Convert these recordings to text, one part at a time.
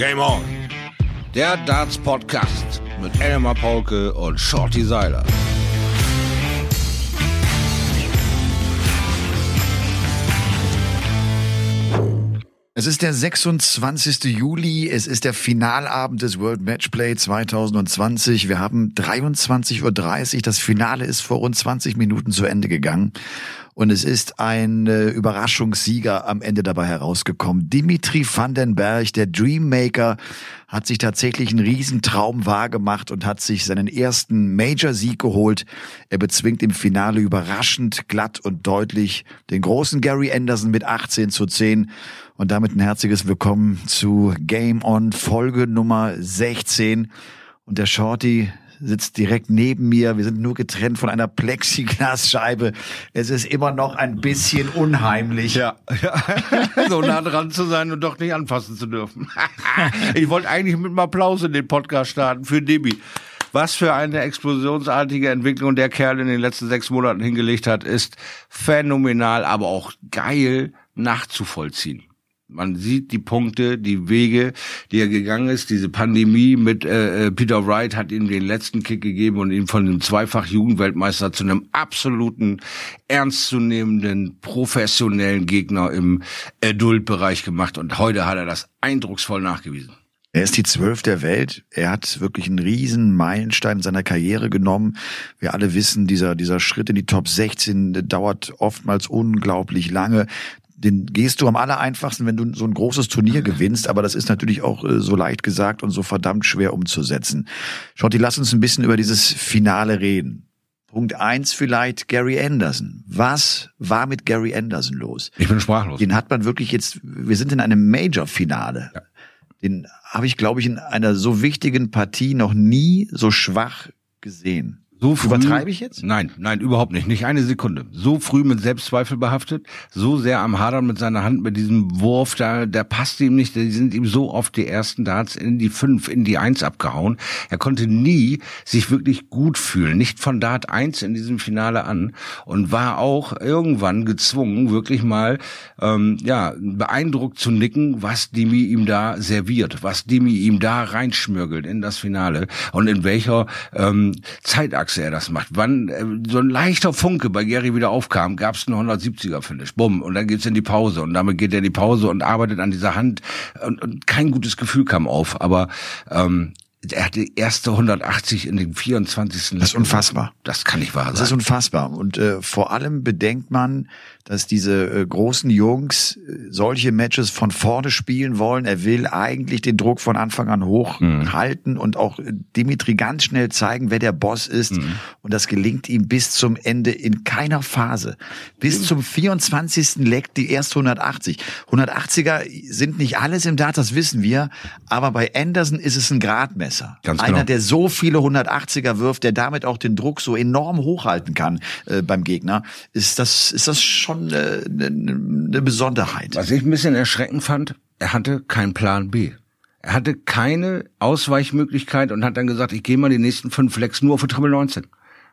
Game On. Der Darts Podcast mit Elmar Paulke und Shorty Seiler. Es ist der 26. Juli, es ist der Finalabend des World Matchplay 2020. Wir haben 23.30 Uhr, das Finale ist vor rund 20 Minuten zu Ende gegangen. Und es ist ein äh, Überraschungssieger am Ende dabei herausgekommen. Dimitri Vandenberg, der Dreammaker, hat sich tatsächlich einen Riesentraum wahrgemacht und hat sich seinen ersten Major-Sieg geholt. Er bezwingt im Finale überraschend glatt und deutlich den großen Gary Anderson mit 18 zu 10. Und damit ein herzliches Willkommen zu Game On Folge Nummer 16. Und der Shorty sitzt direkt neben mir. Wir sind nur getrennt von einer Plexiglasscheibe. Es ist immer noch ein bisschen unheimlich. Ja, ja. so nah dran zu sein und doch nicht anfassen zu dürfen. ich wollte eigentlich mit einem Applaus in den Podcast starten für Debbie. Was für eine explosionsartige Entwicklung der Kerl in den letzten sechs Monaten hingelegt hat, ist phänomenal, aber auch geil nachzuvollziehen. Man sieht die Punkte, die Wege, die er gegangen ist. Diese Pandemie mit äh, äh, Peter Wright hat ihm den letzten Kick gegeben und ihn von einem zweifach Jugendweltmeister zu einem absoluten, ernstzunehmenden, professionellen Gegner im Adult-Bereich gemacht. Und heute hat er das eindrucksvoll nachgewiesen. Er ist die Zwölf der Welt. Er hat wirklich einen riesen Meilenstein in seiner Karriere genommen. Wir alle wissen, dieser, dieser Schritt in die Top 16 dauert oftmals unglaublich lange den gehst du am aller einfachsten, wenn du so ein großes Turnier gewinnst, aber das ist natürlich auch äh, so leicht gesagt und so verdammt schwer umzusetzen. Schotti, lass uns ein bisschen über dieses Finale reden. Punkt eins vielleicht Gary Anderson. Was war mit Gary Anderson los? Ich bin sprachlos. Den hat man wirklich jetzt, wir sind in einem Major-Finale. Ja. Den habe ich, glaube ich, in einer so wichtigen Partie noch nie so schwach gesehen. So früh, Übertreibe ich jetzt? Nein, nein, überhaupt nicht. Nicht eine Sekunde. So früh mit Selbstzweifel behaftet, so sehr am Hadern mit seiner Hand, mit diesem Wurf, da, der passte ihm nicht. Die sind ihm so oft die ersten Darts in die fünf, in die eins abgehauen. Er konnte nie sich wirklich gut fühlen. Nicht von Dart eins in diesem Finale an. Und war auch irgendwann gezwungen, wirklich mal, ähm, ja, beeindruckt zu nicken, was Dimi ihm da serviert, was Dimi ihm da reinschmürgelt in das Finale und in welcher ähm, Zeitachse Achse er das macht. Wann äh, so ein leichter Funke bei Gary wieder aufkam, gab es einen 170er Finish. Bumm und dann geht's in die Pause und damit geht er in die Pause und arbeitet an dieser Hand und, und kein gutes Gefühl kam auf, aber ähm, er hatte erste 180 in den 24. Das ist unfassbar. Das kann nicht wahr sein. Das ist unfassbar. Und äh, vor allem bedenkt man, dass diese äh, großen Jungs äh, solche Matches von vorne spielen wollen. Er will eigentlich den Druck von Anfang an hochhalten mhm. und auch äh, Dimitri ganz schnell zeigen, wer der Boss ist. Mhm. Und das gelingt ihm bis zum Ende in keiner Phase. Bis mhm. zum 24. leckt die erste 180. 180er sind nicht alles im Dart, das wissen wir. Aber bei Anderson ist es ein Gradmesser. Ganz Einer, genau. der so viele 180er wirft, der damit auch den Druck so enorm hochhalten kann äh, beim Gegner, ist das, ist das schon schon eine, eine, Besonderheit. Was ich ein bisschen erschreckend fand, er hatte keinen Plan B. Er hatte keine Ausweichmöglichkeit und hat dann gesagt, ich gehe mal die nächsten fünf Flex nur für Triple 19.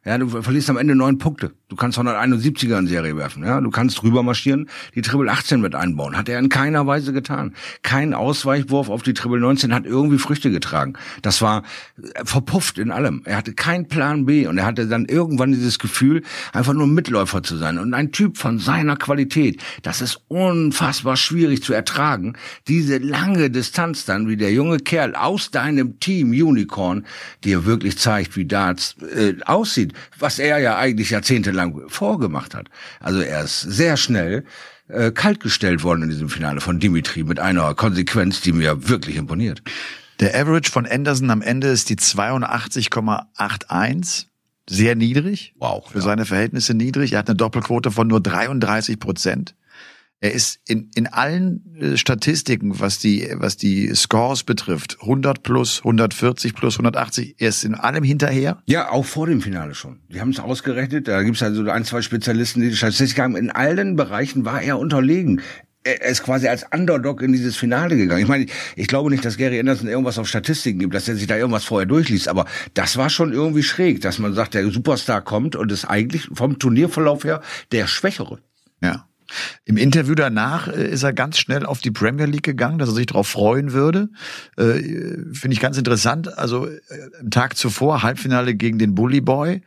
Ja, du verlierst am Ende neun Punkte. Du kannst 171er in Serie werfen. Ja, du kannst rüber marschieren, die Triple 18 mit einbauen. Hat er in keiner Weise getan. Kein Ausweichwurf auf die Triple 19 hat irgendwie Früchte getragen. Das war äh, verpufft in allem. Er hatte keinen Plan B und er hatte dann irgendwann dieses Gefühl, einfach nur Mitläufer zu sein. Und ein Typ von seiner Qualität, das ist unfassbar schwierig zu ertragen. Diese lange Distanz dann, wie der junge Kerl aus deinem Team Unicorn dir wirklich zeigt, wie Darts äh, aussieht was er ja eigentlich jahrzehntelang vorgemacht hat. Also er ist sehr schnell äh, kaltgestellt worden in diesem Finale von Dimitri mit einer Konsequenz, die mir wirklich imponiert. Der Average von Anderson am Ende ist die 82,81. Sehr niedrig. Wow. Für ja. seine Verhältnisse niedrig. Er hat eine Doppelquote von nur 33 Prozent. Er ist in, in allen äh, Statistiken, was die, was die Scores betrifft, 100 plus, 140 plus, 180, er ist in allem hinterher. Ja, auch vor dem Finale schon. Die haben es ausgerechnet, da gibt es also ein, zwei Spezialisten, die die Statistik haben. In allen Bereichen war er unterlegen er ist quasi als Underdog in dieses Finale gegangen. Ich meine, ich glaube nicht, dass Gary Anderson irgendwas auf Statistiken gibt, dass er sich da irgendwas vorher durchliest, aber das war schon irgendwie schräg, dass man sagt, der Superstar kommt und ist eigentlich vom Turnierverlauf her der Schwächere. Ja. Im Interview danach äh, ist er ganz schnell auf die Premier League gegangen, dass er sich darauf freuen würde. Äh, Finde ich ganz interessant. Also äh, am Tag zuvor Halbfinale gegen den Bully Boy.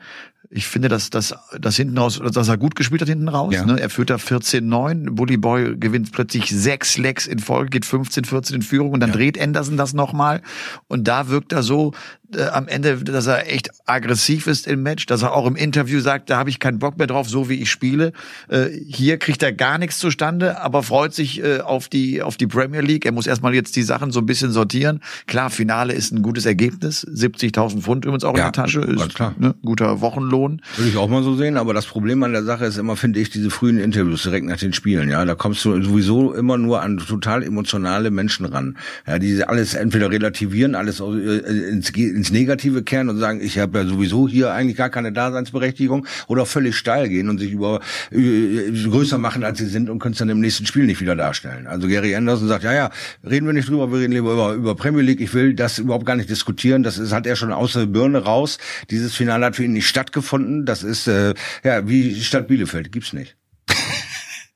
Ich finde, dass das das hinten raus, dass er gut gespielt hat hinten raus. Ja. Ne? Er führt da 14-9. Bully Boy gewinnt plötzlich sechs Lecks in Folge, geht 15-14 in Führung und dann dreht Anderson das nochmal. Und da wirkt er so äh, am Ende, dass er echt aggressiv ist im Match, dass er auch im Interview sagt, da habe ich keinen Bock mehr drauf, so wie ich spiele. Äh, hier kriegt er gar nichts zustande, aber freut sich äh, auf die auf die Premier League. Er muss erstmal jetzt die Sachen so ein bisschen sortieren. Klar, Finale ist ein gutes Ergebnis, 70.000 Pfund übrigens auch in Ja, der Tasche, ist klar. Ne, guter Wochenlohn. Würde ich auch mal so sehen, aber das Problem an der Sache ist immer, finde ich, diese frühen Interviews direkt nach den Spielen, ja, da kommst du sowieso immer nur an total emotionale Menschen ran, ja, die alles entweder relativieren, alles äh, ins, ins Negative kehren und sagen, ich habe ja sowieso hier eigentlich gar keine Daseinsberechtigung oder völlig steil gehen und sich über äh, größer machen, als sie sind und können es dann im nächsten Spiel nicht wieder darstellen. Also Gary Anderson sagt, ja, ja, reden wir nicht drüber, wir reden lieber über, über Premier League, ich will das überhaupt gar nicht diskutieren, das ist, hat er schon aus der Birne raus, dieses Finale hat für ihn nicht stattgefunden, das ist, äh, ja, wie Stadt Bielefeld, gibt's nicht.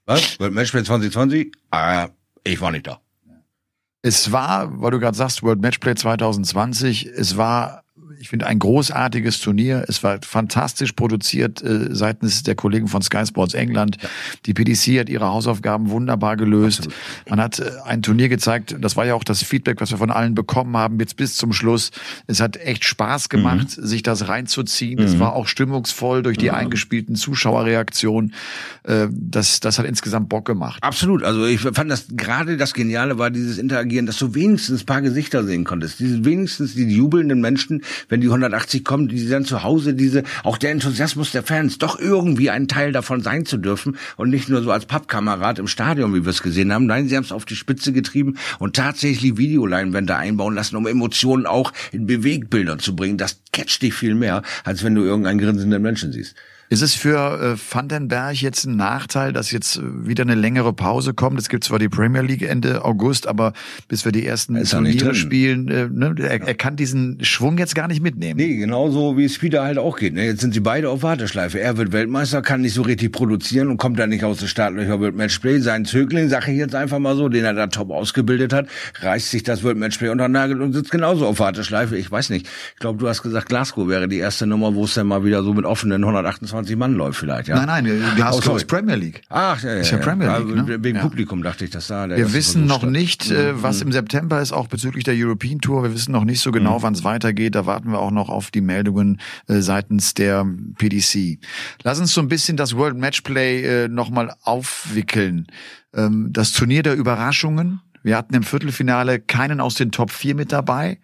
Was? World Matchplay 2020? Ah, ich war nicht da. Es war, weil du gerade sagst, World Matchplay 2020, es war ich finde, ein großartiges Turnier. Es war fantastisch produziert äh, seitens der Kollegen von Sky Sports England. Ja. Die PDC hat ihre Hausaufgaben wunderbar gelöst. Absolut. Man hat äh, ein Turnier gezeigt, das war ja auch das Feedback, was wir von allen bekommen haben, jetzt bis zum Schluss. Es hat echt Spaß gemacht, mhm. sich das reinzuziehen. Mhm. Es war auch stimmungsvoll durch die mhm. eingespielten Zuschauerreaktionen. Äh, das, das hat insgesamt Bock gemacht. Absolut. Also ich fand das gerade das Geniale war dieses Interagieren, dass du wenigstens ein paar Gesichter sehen konntest. Diese wenigstens die jubelnden Menschen, wenn die 180 kommen, die dann zu Hause diese, auch der Enthusiasmus der Fans, doch irgendwie ein Teil davon sein zu dürfen und nicht nur so als Pappkamerad im Stadion, wie wir es gesehen haben. Nein, sie haben es auf die Spitze getrieben und tatsächlich Videoleinwände einbauen lassen, um Emotionen auch in Bewegbildern zu bringen. Das catcht dich viel mehr, als wenn du irgendeinen grinsenden Menschen siehst. Ist es für äh, Vandenberg jetzt ein Nachteil, dass jetzt äh, wieder eine längere Pause kommt? Es gibt zwar die Premier League Ende August, aber bis wir die ersten Turniere spielen, äh, ne, er, er kann diesen Schwung jetzt gar nicht mitnehmen. Nee, genauso wie es wieder halt auch geht. Ne? Jetzt sind sie beide auf Warteschleife. Er wird Weltmeister, kann nicht so richtig produzieren und kommt dann nicht aus der Startlöcher World Matchplay. Sein Zögling, sage ich jetzt einfach mal so, den er da top ausgebildet hat, reißt sich das World Matchplay unter den Nagel und sitzt genauso auf Warteschleife. Ich weiß nicht. Ich glaube, du hast gesagt, Glasgow wäre die erste Nummer, wo es dann mal wieder so mit offenen 128 20 Mann läuft vielleicht, ja? Nein, nein, Glasgow oh, ist Premier League. Ach, ja, ja. Ist ja, Premier League, ne? Wegen ja. Publikum dachte ich, dass da der Wir wissen noch nicht, äh, was im September ist, auch bezüglich der European Tour. Wir wissen noch nicht so genau, mhm. wann es weitergeht. Da warten wir auch noch auf die Meldungen äh, seitens der PDC. Lass uns so ein bisschen das World Matchplay äh, nochmal aufwickeln. Ähm, das Turnier der Überraschungen. Wir hatten im Viertelfinale keinen aus den Top 4 mit dabei.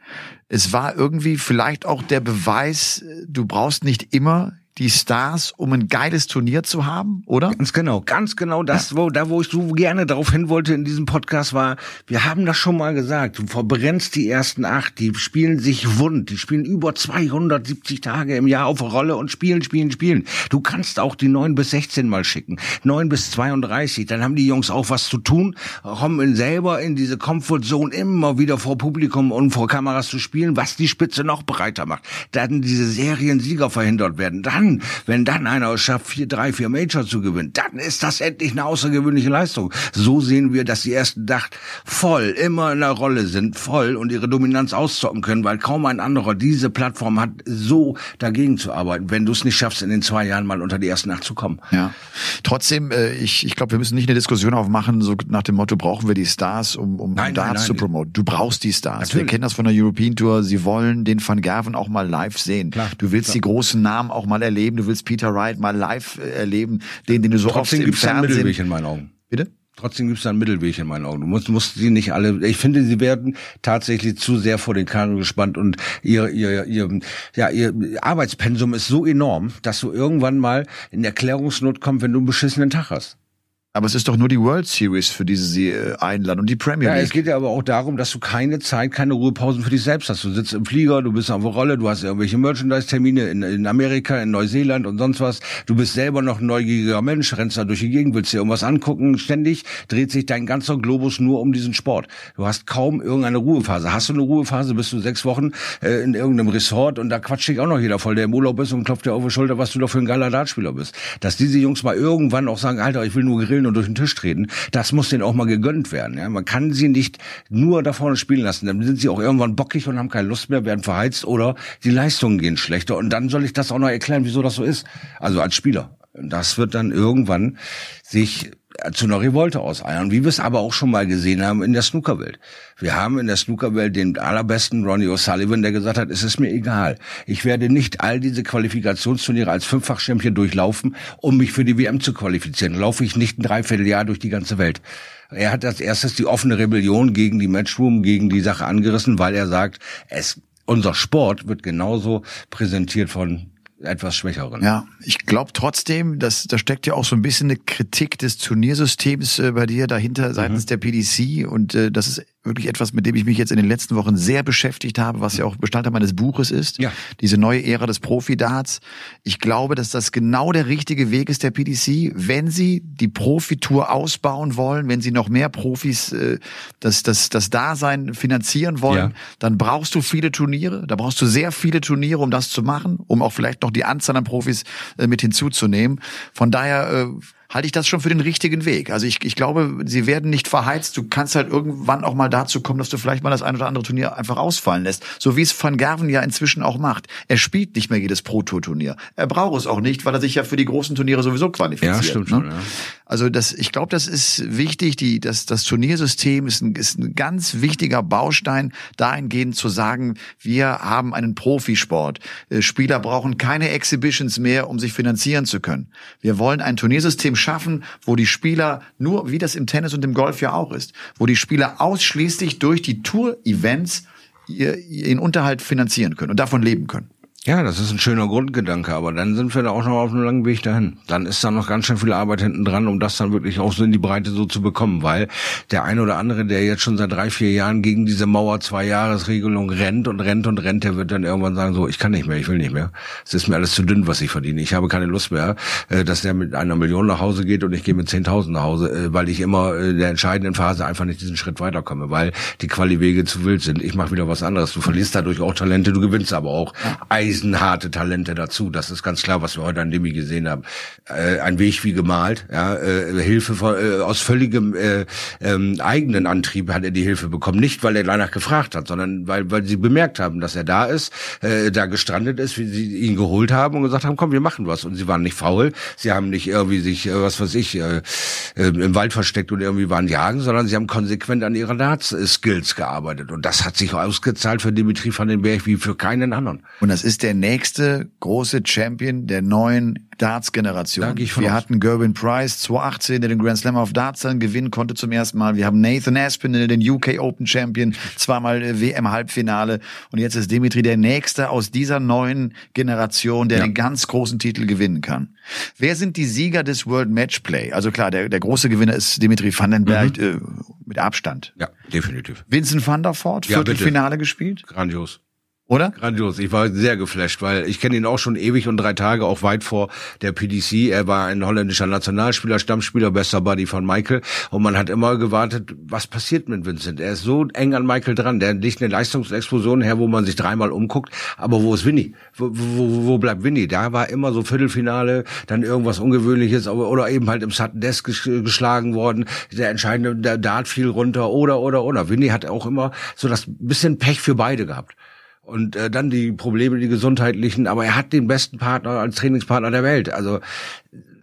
Es war irgendwie vielleicht auch der Beweis, du brauchst nicht immer die Stars, um ein geiles Turnier zu haben, oder? Ganz genau, ganz genau das, ja. wo, da wo ich so gerne darauf hin wollte in diesem Podcast war, wir haben das schon mal gesagt, du verbrennst die ersten acht, die spielen sich wund, die spielen über 270 Tage im Jahr auf Rolle und spielen, spielen, spielen. Du kannst auch die neun bis 16 mal schicken, neun bis 32, dann haben die Jungs auch was zu tun, kommen selber in diese Comfortzone immer wieder vor Publikum und vor Kameras zu spielen, was die Spitze noch breiter macht. Dann diese Seriensieger verhindert werden, dann wenn dann einer es schafft, vier, drei, vier Major zu gewinnen, dann ist das endlich eine außergewöhnliche Leistung. So sehen wir, dass die ersten Dach voll, immer in der Rolle sind, voll und ihre Dominanz auszocken können, weil kaum ein anderer diese Plattform hat, so dagegen zu arbeiten, wenn du es nicht schaffst, in den zwei Jahren mal unter die ersten acht zu kommen. Ja. Trotzdem, äh, ich, ich glaube, wir müssen nicht eine Diskussion aufmachen, so nach dem Motto, brauchen wir die Stars, um, um nein, Darts nein, nein, zu promoten. Du brauchst die Stars. Natürlich. Wir kennen das von der European Tour. Sie wollen den Van Gerven auch mal live sehen. Klar, du willst klar. die großen Namen auch mal erleben. Du willst Peter Wright mal live äh, erleben, den, den du so Trotzdem oft gibt's im Fernsehen... Mittelweg in meinen Augen. Bitte? Trotzdem gibt es da einen Mittelweg in meinen Augen. Du musst, musst sie nicht alle. Ich finde, sie werden tatsächlich zu sehr vor den Kanu gespannt und ihr, ihr, ihr, ja, ihr Arbeitspensum ist so enorm, dass du irgendwann mal in Erklärungsnot kommst, wenn du einen beschissenen Tag hast. Aber es ist doch nur die World Series, für diese sie äh, einladen und die Premier Ja, League. es geht ja aber auch darum, dass du keine Zeit, keine Ruhepausen für dich selbst hast. Du sitzt im Flieger, du bist auf der Rolle, du hast irgendwelche Merchandise-Termine in, in Amerika, in Neuseeland und sonst was. Du bist selber noch ein neugieriger Mensch, rennst da durch die Gegend, willst dir irgendwas angucken. Ständig dreht sich dein ganzer Globus nur um diesen Sport. Du hast kaum irgendeine Ruhephase. Hast du eine Ruhephase, bist du sechs Wochen äh, in irgendeinem Resort und da quatscht dich auch noch jeder voll, der im Urlaub ist und klopft dir auf die Schulter, was du doch für ein geiler Dartspieler bist. Dass diese Jungs mal irgendwann auch sagen, Alter, ich will nur grillen spielen und durch den Tisch treten. Das muss denen auch mal gegönnt werden. Ja? Man kann sie nicht nur da vorne spielen lassen. Dann sind sie auch irgendwann bockig und haben keine Lust mehr, werden verheizt oder die Leistungen gehen schlechter. Und dann soll ich das auch noch erklären, wieso das so ist. Also als Spieler. Das wird dann irgendwann sich zu einer Revolte auseiern, wie wir es aber auch schon mal gesehen haben in der Snookerwelt. Wir haben in der Snookerwelt den allerbesten Ronnie O'Sullivan, der gesagt hat, es ist mir egal. Ich werde nicht all diese Qualifikationsturniere als Fünffach-Champion durchlaufen, um mich für die WM zu qualifizieren. Laufe ich nicht ein Dreivierteljahr durch die ganze Welt. Er hat als erstes die offene Rebellion gegen die Matchroom, gegen die Sache angerissen, weil er sagt, es, unser Sport wird genauso präsentiert von etwas schwächeren. Ja, ich glaube trotzdem, dass da steckt ja auch so ein bisschen eine Kritik des Turniersystems äh, bei dir dahinter seitens mhm. der PDC und äh, das ist wirklich etwas, mit dem ich mich jetzt in den letzten Wochen sehr beschäftigt habe, was ja auch Bestandteil meines Buches ist. Ja. Diese neue Ära des Profi-Darts. Ich glaube, dass das genau der richtige Weg ist der PDC, wenn sie die Profitour ausbauen wollen, wenn sie noch mehr Profis äh, das, das, das Dasein finanzieren wollen, ja. dann brauchst du viele Turniere. Da brauchst du sehr viele Turniere, um das zu machen, um auch vielleicht noch die Anzahl an Profis äh, mit hinzuzunehmen. Von daher äh, halte ich das schon für den richtigen Weg. Also ich, ich glaube, sie werden nicht verheizt. Du kannst halt irgendwann auch mal dazu kommen, dass du vielleicht mal das ein oder andere Turnier einfach ausfallen lässt. So wie es Van Gerven ja inzwischen auch macht. Er spielt nicht mehr jedes Pro-Tour-Turnier. Er braucht es auch nicht, weil er sich ja für die großen Turniere sowieso qualifiziert. Ja, stimmt ne? schon, ja. Also das, ich glaube, das ist wichtig. Die, das, das Turniersystem ist ein, ist ein ganz wichtiger Baustein, dahingehend zu sagen, wir haben einen Profisport. Äh, Spieler brauchen keine Exhibitions mehr, um sich finanzieren zu können. Wir wollen ein Turniersystem schaffen, wo die Spieler nur, wie das im Tennis und im Golf ja auch ist, wo die Spieler ausschließlich durch die Tour-Events ihren Unterhalt finanzieren können und davon leben können. Ja, das ist ein schöner Grundgedanke, aber dann sind wir da auch noch auf einem langen Weg dahin. Dann ist da noch ganz schön viel Arbeit hinten dran, um das dann wirklich auch so in die Breite so zu bekommen, weil der eine oder andere, der jetzt schon seit drei, vier Jahren gegen diese Mauer zwei Jahresregelung rennt und rennt und rennt, der wird dann irgendwann sagen, so, ich kann nicht mehr, ich will nicht mehr. Es ist mir alles zu dünn, was ich verdiene. Ich habe keine Lust mehr, äh, dass der mit einer Million nach Hause geht und ich gehe mit 10.000 nach Hause, äh, weil ich immer in der entscheidenden Phase einfach nicht diesen Schritt weiterkomme, weil die Qualiwege zu wild sind. Ich mache wieder was anderes. Du verlierst dadurch auch Talente, du gewinnst aber auch eisenharte Talente dazu. Das ist ganz klar, was wir heute an Demi gesehen haben. Äh, ein Weg wie gemalt. Ja, äh, Hilfe von, äh, aus völligem äh, ähm, eigenen Antrieb hat er die Hilfe bekommen. Nicht, weil er danach gefragt hat, sondern weil, weil sie bemerkt haben, dass er da ist, äh, da gestrandet ist, wie sie ihn geholt haben und gesagt haben, komm, wir machen was. Und sie waren nicht faul. Sie haben nicht irgendwie sich, äh, was weiß ich, äh, äh, im Wald versteckt und irgendwie waren jagen, sondern sie haben konsequent an ihren Darts-Skills gearbeitet. Und das hat sich ausgezahlt für Dimitri van den Berg wie für keinen anderen. Und das ist der nächste große Champion der neuen Darts-Generation. Wir hatten Gerwin Price 2018, der den Grand Slam of Darts dann gewinnen konnte zum ersten Mal. Wir haben Nathan Aspinall, den UK Open Champion, zweimal äh, WM-Halbfinale. Und jetzt ist Dimitri der Nächste aus dieser neuen Generation, der ja. den ganz großen Titel gewinnen kann. Wer sind die Sieger des World Matchplay? Also klar, der, der große Gewinner ist Dimitri Vandenberg mhm. äh, mit Abstand. Ja, definitiv. Vincent van der Voort, Viertelfinale ja, gespielt. Grandios. Oder? Grandios. Ich war sehr geflasht, weil ich kenne ihn auch schon ewig und drei Tage, auch weit vor der PDC. Er war ein holländischer Nationalspieler, Stammspieler, bester Buddy von Michael. Und man hat immer gewartet, was passiert mit Vincent? Er ist so eng an Michael dran. Der legt eine Leistungsexplosion her, wo man sich dreimal umguckt. Aber wo ist Winnie? Wo, wo, wo bleibt Winnie? Da war immer so Viertelfinale, dann irgendwas Ungewöhnliches, oder eben halt im Sutton Desk geschlagen worden. Der entscheidende der Dart fiel runter, oder, oder, oder. Winnie hat auch immer so das bisschen Pech für beide gehabt und äh, dann die Probleme, die gesundheitlichen, aber er hat den besten Partner als Trainingspartner der Welt. Also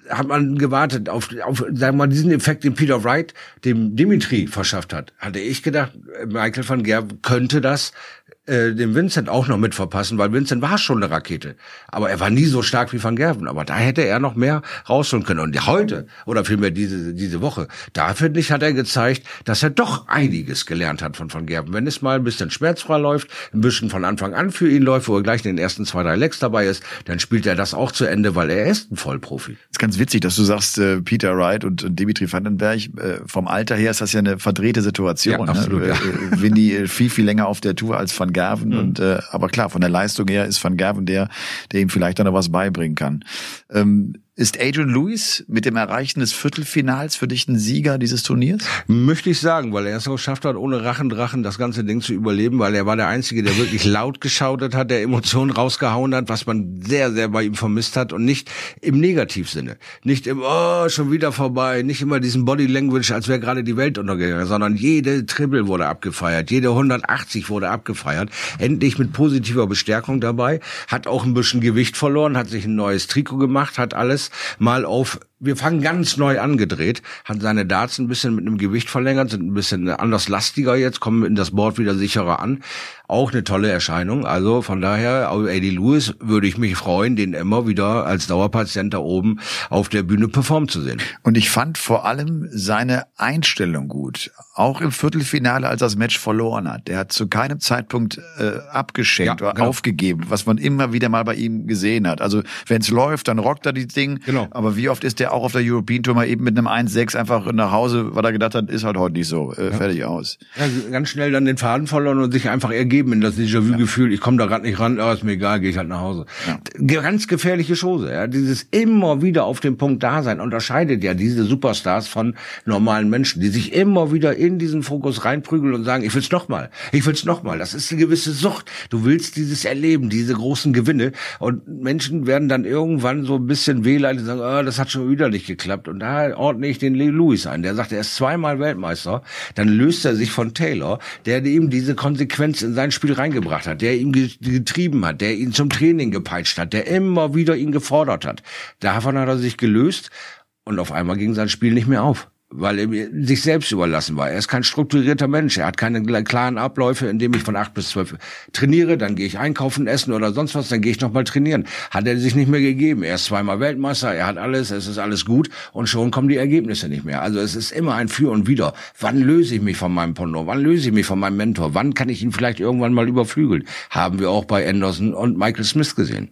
hat man gewartet auf, auf sagen wir mal, diesen Effekt, den Peter Wright dem Dimitri verschafft hat. Hatte ich gedacht, Michael van Gerb könnte das äh, dem Vincent auch noch mit verpassen, weil Vincent war schon eine Rakete. Aber er war nie so stark wie Van Gerven. Aber da hätte er noch mehr rausholen können. Und heute, oder vielmehr diese, diese Woche, da finde ich, hat er gezeigt, dass er doch einiges gelernt hat von Van Gerven. Wenn es mal ein bisschen schmerzfrei läuft, ein bisschen von Anfang an für ihn läuft, wo er gleich in den ersten zwei, drei Lecks dabei ist, dann spielt er das auch zu Ende, weil er ist ein Vollprofi. Das ist ganz witzig, dass du sagst, äh, Peter Wright und, und Dimitri Vandenberg, äh, vom Alter her ist das ja eine verdrehte Situation. Ja, ne? absolut, ne? ja. Äh, Winnie äh, viel, viel länger auf der Tour als Van Gerven mhm. und äh, aber klar, von der Leistung her ist Van Gerven der, der ihm vielleicht dann noch was beibringen kann. Ähm, Ist Adrian Lewis mit dem Erreichen des Viertelfinals für dich ein Sieger dieses Turniers? Möchte ich sagen, weil er es auch geschafft hat, ohne Rachendrachen das ganze Ding zu überleben, weil er war der Einzige, der wirklich laut geschaudert hat, der Emotionen rausgehauen hat, was man sehr, sehr bei ihm vermisst hat und nicht im Negativsinne. Nicht im, oh, schon wieder vorbei, nicht immer diesen Body Language, als wäre gerade die Welt untergegangen, sondern jede Triple wurde abgefeiert, jede 180 wurde abgefeiert. Endlich mit positiver Bestärkung dabei, hat auch ein bisschen Gewicht verloren, hat sich ein neues Trikot gemacht, hat alles mal auf wir fangen ganz neu angedreht, hat seine Darts ein bisschen mit einem Gewicht verlängert, sind ein bisschen anders lastiger jetzt, kommen in das Board wieder sicherer an. Auch eine tolle Erscheinung. Also von daher, Eddie Lewis würde ich mich freuen, den immer wieder als Dauerpatient da oben auf der Bühne performen zu sehen. Und ich fand vor allem seine Einstellung gut. Auch im Viertelfinale, als er das Match verloren hat. Der hat zu keinem Zeitpunkt äh, abgeschenkt ja, oder genau. aufgegeben, was man immer wieder mal bei ihm gesehen hat. Also wenn es läuft, dann rockt er die Ding. Genau. Aber wie oft ist der auch auf der European Tour mal eben mit einem 1-6 einfach nach Hause, weil er gedacht hat, ist halt heute nicht so. Äh, ja. Fertig aus. Ja, ganz schnell dann den Faden verloren und sich einfach ergeben in das Déjà-vu-Gefühl, ich komme da gerade nicht ran, oh, ist mir egal, gehe ich halt nach Hause. Ja. Ganz gefährliche Chose, ja. Dieses immer wieder auf dem Punkt da sein unterscheidet ja diese Superstars von normalen Menschen, die sich immer wieder in diesen Fokus reinprügeln und sagen, ich will's noch mal, ich will's noch mal. Das ist eine gewisse Sucht. Du willst dieses Erleben, diese großen Gewinne und Menschen werden dann irgendwann so ein bisschen wehleidig sagen, oh, das hat schon wieder nicht geklappt und da ordne ich den Lewis ein. Der sagt, er ist zweimal Weltmeister, dann löst er sich von Taylor, der ihm diese Konsequenz in sein Spiel reingebracht hat, der ihn getrieben hat, der ihn zum Training gepeitscht hat, der immer wieder ihn gefordert hat. Davon hat er sich gelöst und auf einmal ging sein Spiel nicht mehr auf weil er sich selbst überlassen war. Er ist kein strukturierter Mensch. Er hat keine klaren Abläufe, indem ich von acht bis zwölf trainiere, dann gehe ich einkaufen, essen oder sonst was, dann gehe ich nochmal trainieren. Hat er sich nicht mehr gegeben. Er ist zweimal Weltmeister, er hat alles, es ist alles gut und schon kommen die Ergebnisse nicht mehr. Also es ist immer ein Für und Wider. Wann löse ich mich von meinem Pendant? Wann löse ich mich von meinem Mentor? Wann kann ich ihn vielleicht irgendwann mal überflügeln? Haben wir auch bei Anderson und Michael Smith gesehen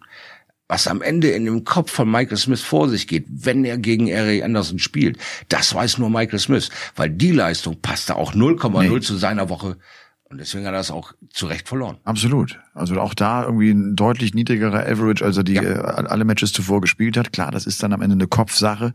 was am Ende in dem Kopf von Michael Smith vor sich geht, wenn er gegen Eric Anderson spielt, das weiß nur Michael Smith, weil die Leistung passte auch 0,0 nee. zu seiner Woche und deswegen hat er das auch zu Recht verloren. Absolut. Also auch da irgendwie ein deutlich niedrigerer Average, als er die ja. äh, alle Matches zuvor gespielt hat. Klar, das ist dann am Ende eine Kopfsache,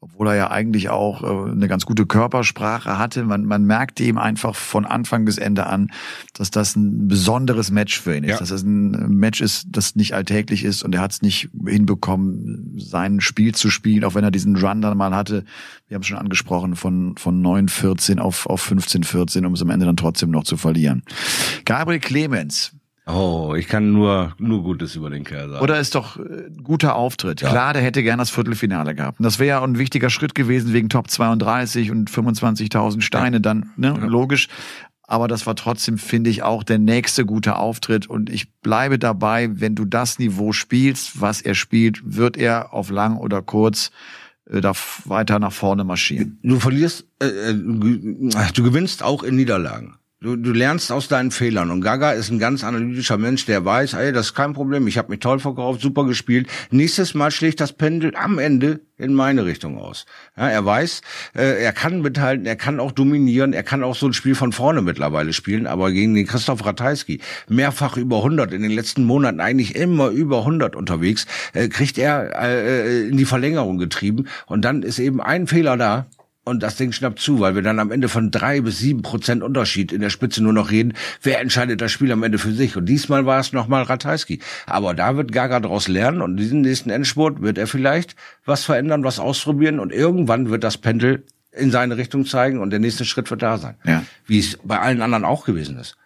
obwohl er ja eigentlich auch äh, eine ganz gute Körpersprache hatte. Man, man merkte ihm einfach von Anfang bis Ende an, dass das ein besonderes Match für ihn ist. Ja. Dass das ein Match ist, das nicht alltäglich ist und er hat es nicht hinbekommen, sein Spiel zu spielen, auch wenn er diesen Run dann mal hatte. Wir haben es schon angesprochen, von, von 9-14 auf, auf 15-14, um es am Ende dann trotzdem noch zu verlieren. Gabriel Clemens, Oh, ich kann nur nur Gutes über den Kerl sagen. Oder ist doch äh, guter Auftritt. Ja. Klar, der hätte gern das Viertelfinale gehabt. Und das wäre ja ein wichtiger Schritt gewesen wegen Top 32 und 25.000 Steine ja. dann, ne? Ja. Logisch. Aber das war trotzdem, finde ich, auch der nächste gute Auftritt. Und ich bleibe dabei, wenn du das Niveau spielst, was er spielt, wird er auf lang oder kurz äh, da weiter nach vorne marschieren. Du verlierst, äh, äh du gewinnst auch in Niederlagen. Du, du lernst aus deinen Fehlern und Gaga ist ein ganz analytischer Mensch, der weiß, ey, das ist kein Problem, ich habe mich toll verkauft, super gespielt. Nächstes Mal schlägt das Pendel am Ende in meine Richtung aus. Ja, er weiß, äh, er kann mithalten, er kann auch dominieren, er kann auch so ein Spiel von vorne mittlerweile spielen, aber gegen den Christoph Ratajski, mehrfach über 100, in den letzten Monaten eigentlich immer über 100 unterwegs, äh, kriegt er äh, in die Verlängerung getrieben und dann ist eben ein Fehler da, und das Ding schnappt zu, weil wir dann am Ende von drei bis sieben Prozent Unterschied in der Spitze nur noch reden. Wer entscheidet das Spiel am Ende für sich? Und diesmal war es nochmal Ratajski. Aber da wird Gaga daraus lernen und diesen nächsten Endspurt wird er vielleicht was verändern, was ausprobieren und irgendwann wird das Pendel in seine Richtung zeigen und der nächste Schritt wird da sein. Ja. Wie es bei allen anderen auch gewesen ist.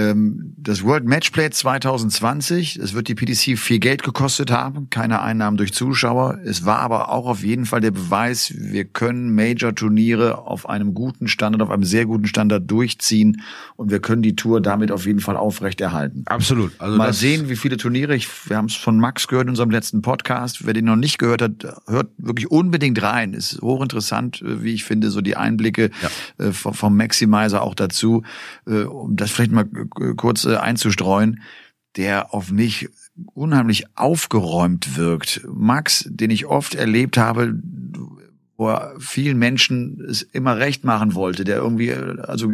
Ähm, das World Matchplay 2020. Es wird die PDC viel Geld gekostet haben, keine Einnahmen durch Zuschauer. Es war aber auch auf jeden Fall der Beweis, wir können Major-Turniere auf einem guten Standard, auf einem sehr guten Standard durchziehen und wir können die Tour damit auf jeden Fall aufrechterhalten. Absolut. Also Mal sehen, wie viele Turniere. Ich, wir haben es von Max gehört in unserem letzten Podcast. Wer den noch nicht gehört hat, hört wirklich unbedingt rein. Ist hochinteressant, äh, wie ich finde, so die Einblicke ja. äh, vom Maximizer auch dazu. Äh, um das vielleicht mal kurz äh, einzustreuen, der auf mich unheimlich aufgeräumt wirkt. Max, den ich oft erlebt habe, wo er vielen Menschen es immer recht machen wollte, der irgendwie, also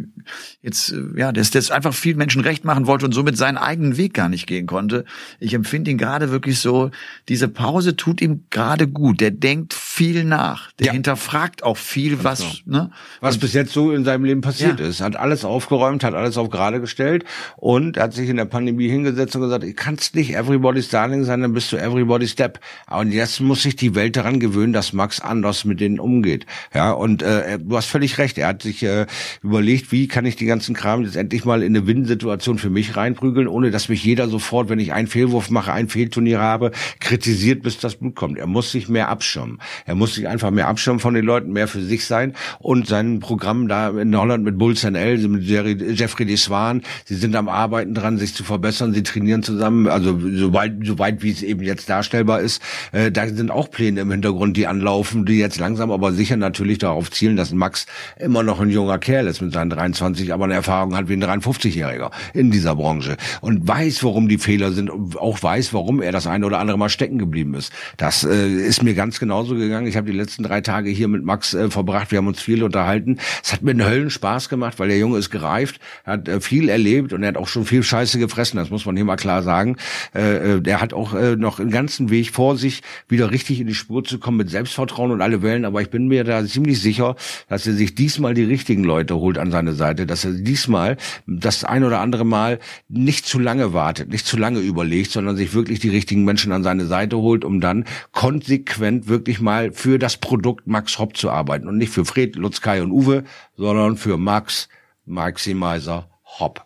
jetzt, ja, der es einfach vielen Menschen recht machen wollte und somit seinen eigenen Weg gar nicht gehen konnte. Ich empfinde ihn gerade wirklich so, diese Pause tut ihm gerade gut. Der denkt viel nach. Der ja. hinterfragt auch viel, was, genau. ne? Was bis jetzt so in seinem Leben passiert ja. ist. Hat alles aufgeräumt, hat alles auf gerade gestellt und hat sich in der Pandemie hingesetzt und gesagt, ich kannst nicht everybody's darling sein, dann bist du everybody's step. Und jetzt muss sich die Welt daran gewöhnen, dass Max anders mit den umgeht. Ja, und äh, du hast völlig recht. Er hat sich äh, überlegt, wie kann ich die ganzen Kram jetzt endlich mal in eine Win-Situation für mich reinprügeln, ohne dass mich jeder sofort, wenn ich einen Fehlwurf mache, ein Fehlturnier habe, kritisiert, bis das Blut kommt. Er muss sich mehr abschirmen. Er muss sich einfach mehr abschirmen von den Leuten, mehr für sich sein und sein Programm da in Holland mit Bulls NL, mit Jeffrey de Swan, sie sind am Arbeiten dran, sich zu verbessern, sie trainieren zusammen, also soweit, soweit wie es eben jetzt darstellbar ist. Äh, da sind auch Pläne im Hintergrund, die anlaufen, die jetzt langsam aber sicher natürlich darauf zielen, dass Max immer noch ein junger Kerl ist mit seinen 23, aber eine Erfahrung hat wie ein 53-Jähriger in dieser Branche und weiß, warum die Fehler sind und auch weiß, warum er das eine oder andere Mal stecken geblieben ist. Das äh, ist mir ganz genauso gegangen. Ich habe die letzten drei Tage hier mit Max äh, verbracht. Wir haben uns viel unterhalten. Es hat mir einen Höllen Spaß gemacht, weil der Junge ist gereift, hat äh, viel erlebt und er hat auch schon viel Scheiße gefressen. Das muss man hier mal klar sagen. Äh, äh, der hat auch äh, noch einen ganzen Weg vor sich, wieder richtig in die Spur zu kommen mit Selbstvertrauen und alle Wellen. Aber ich bin mir da ziemlich sicher, dass er sich diesmal die richtigen Leute holt an seine Seite, dass er diesmal das ein oder andere Mal nicht zu lange wartet, nicht zu lange überlegt, sondern sich wirklich die richtigen Menschen an seine Seite holt, um dann konsequent wirklich mal für das Produkt Max Hopp zu arbeiten und nicht für Fred, Lutz, Kai und Uwe, sondern für Max Maximizer Hopp.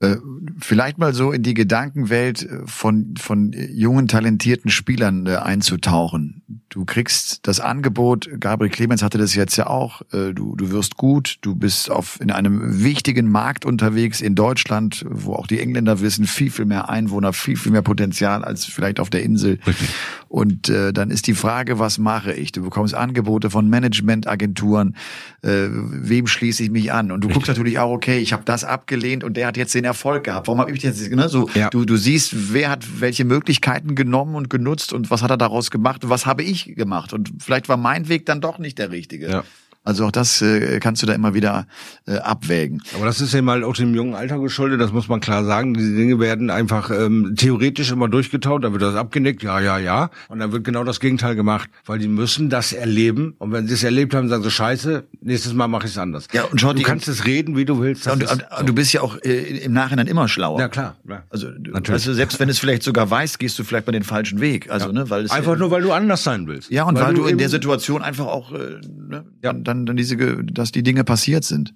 Äh, vielleicht mal so in die Gedankenwelt äh, von, von jungen, talentierten Spielern äh, einzutauchen. Du kriegst das Angebot, Gabriel Clemens hatte das jetzt ja auch, du, du wirst gut, du bist auf, in einem wichtigen Markt unterwegs in Deutschland, wo auch die Engländer wissen, viel, viel mehr Einwohner, viel, viel mehr Potenzial als vielleicht auf der Insel. Richtig. Und äh, dann ist die Frage, was mache ich? Du bekommst Angebote von Managementagenturen, äh, wem schließe ich mich an? Und du Richtig. guckst natürlich auch, okay, ich habe das abgelehnt und der hat jetzt den Erfolg gehabt. Warum habe ich jetzt ne, so? Ja. Du, du siehst, wer hat welche Möglichkeiten genommen und genutzt und was hat er daraus gemacht und was habe ich gemacht? Und vielleicht war mein Weg dann doch nicht der richtige. Ja. Also auch das äh, kannst du da immer wieder äh, abwägen. Aber das ist ja mal auch dem jungen Alter geschuldet, das muss man klar sagen. Diese Dinge werden einfach ähm, theoretisch immer durchgetaut, da wird das abgenickt, ja, ja, ja. Und dann wird genau das Gegenteil gemacht, weil die müssen das erleben. Und wenn sie es erlebt haben, sagen sie, scheiße, nächstes Mal mache ich es anders. Ja, und schau, du kannst es reden, wie du willst. Und, und, so. du bist ja auch äh, im Nachhinein immer schlauer. Ja, klar. Ja. Also, Natürlich. Weißt du, selbst wenn es vielleicht sogar weißt, gehst du vielleicht mal den falschen Weg. Also, ja. ne, weil es, Einfach nur, weil du anders sein willst. Ja, und weil, weil du in der Situation einfach auch äh, ne, ja. dann, dann, dann diese dass die Dinge passiert sind.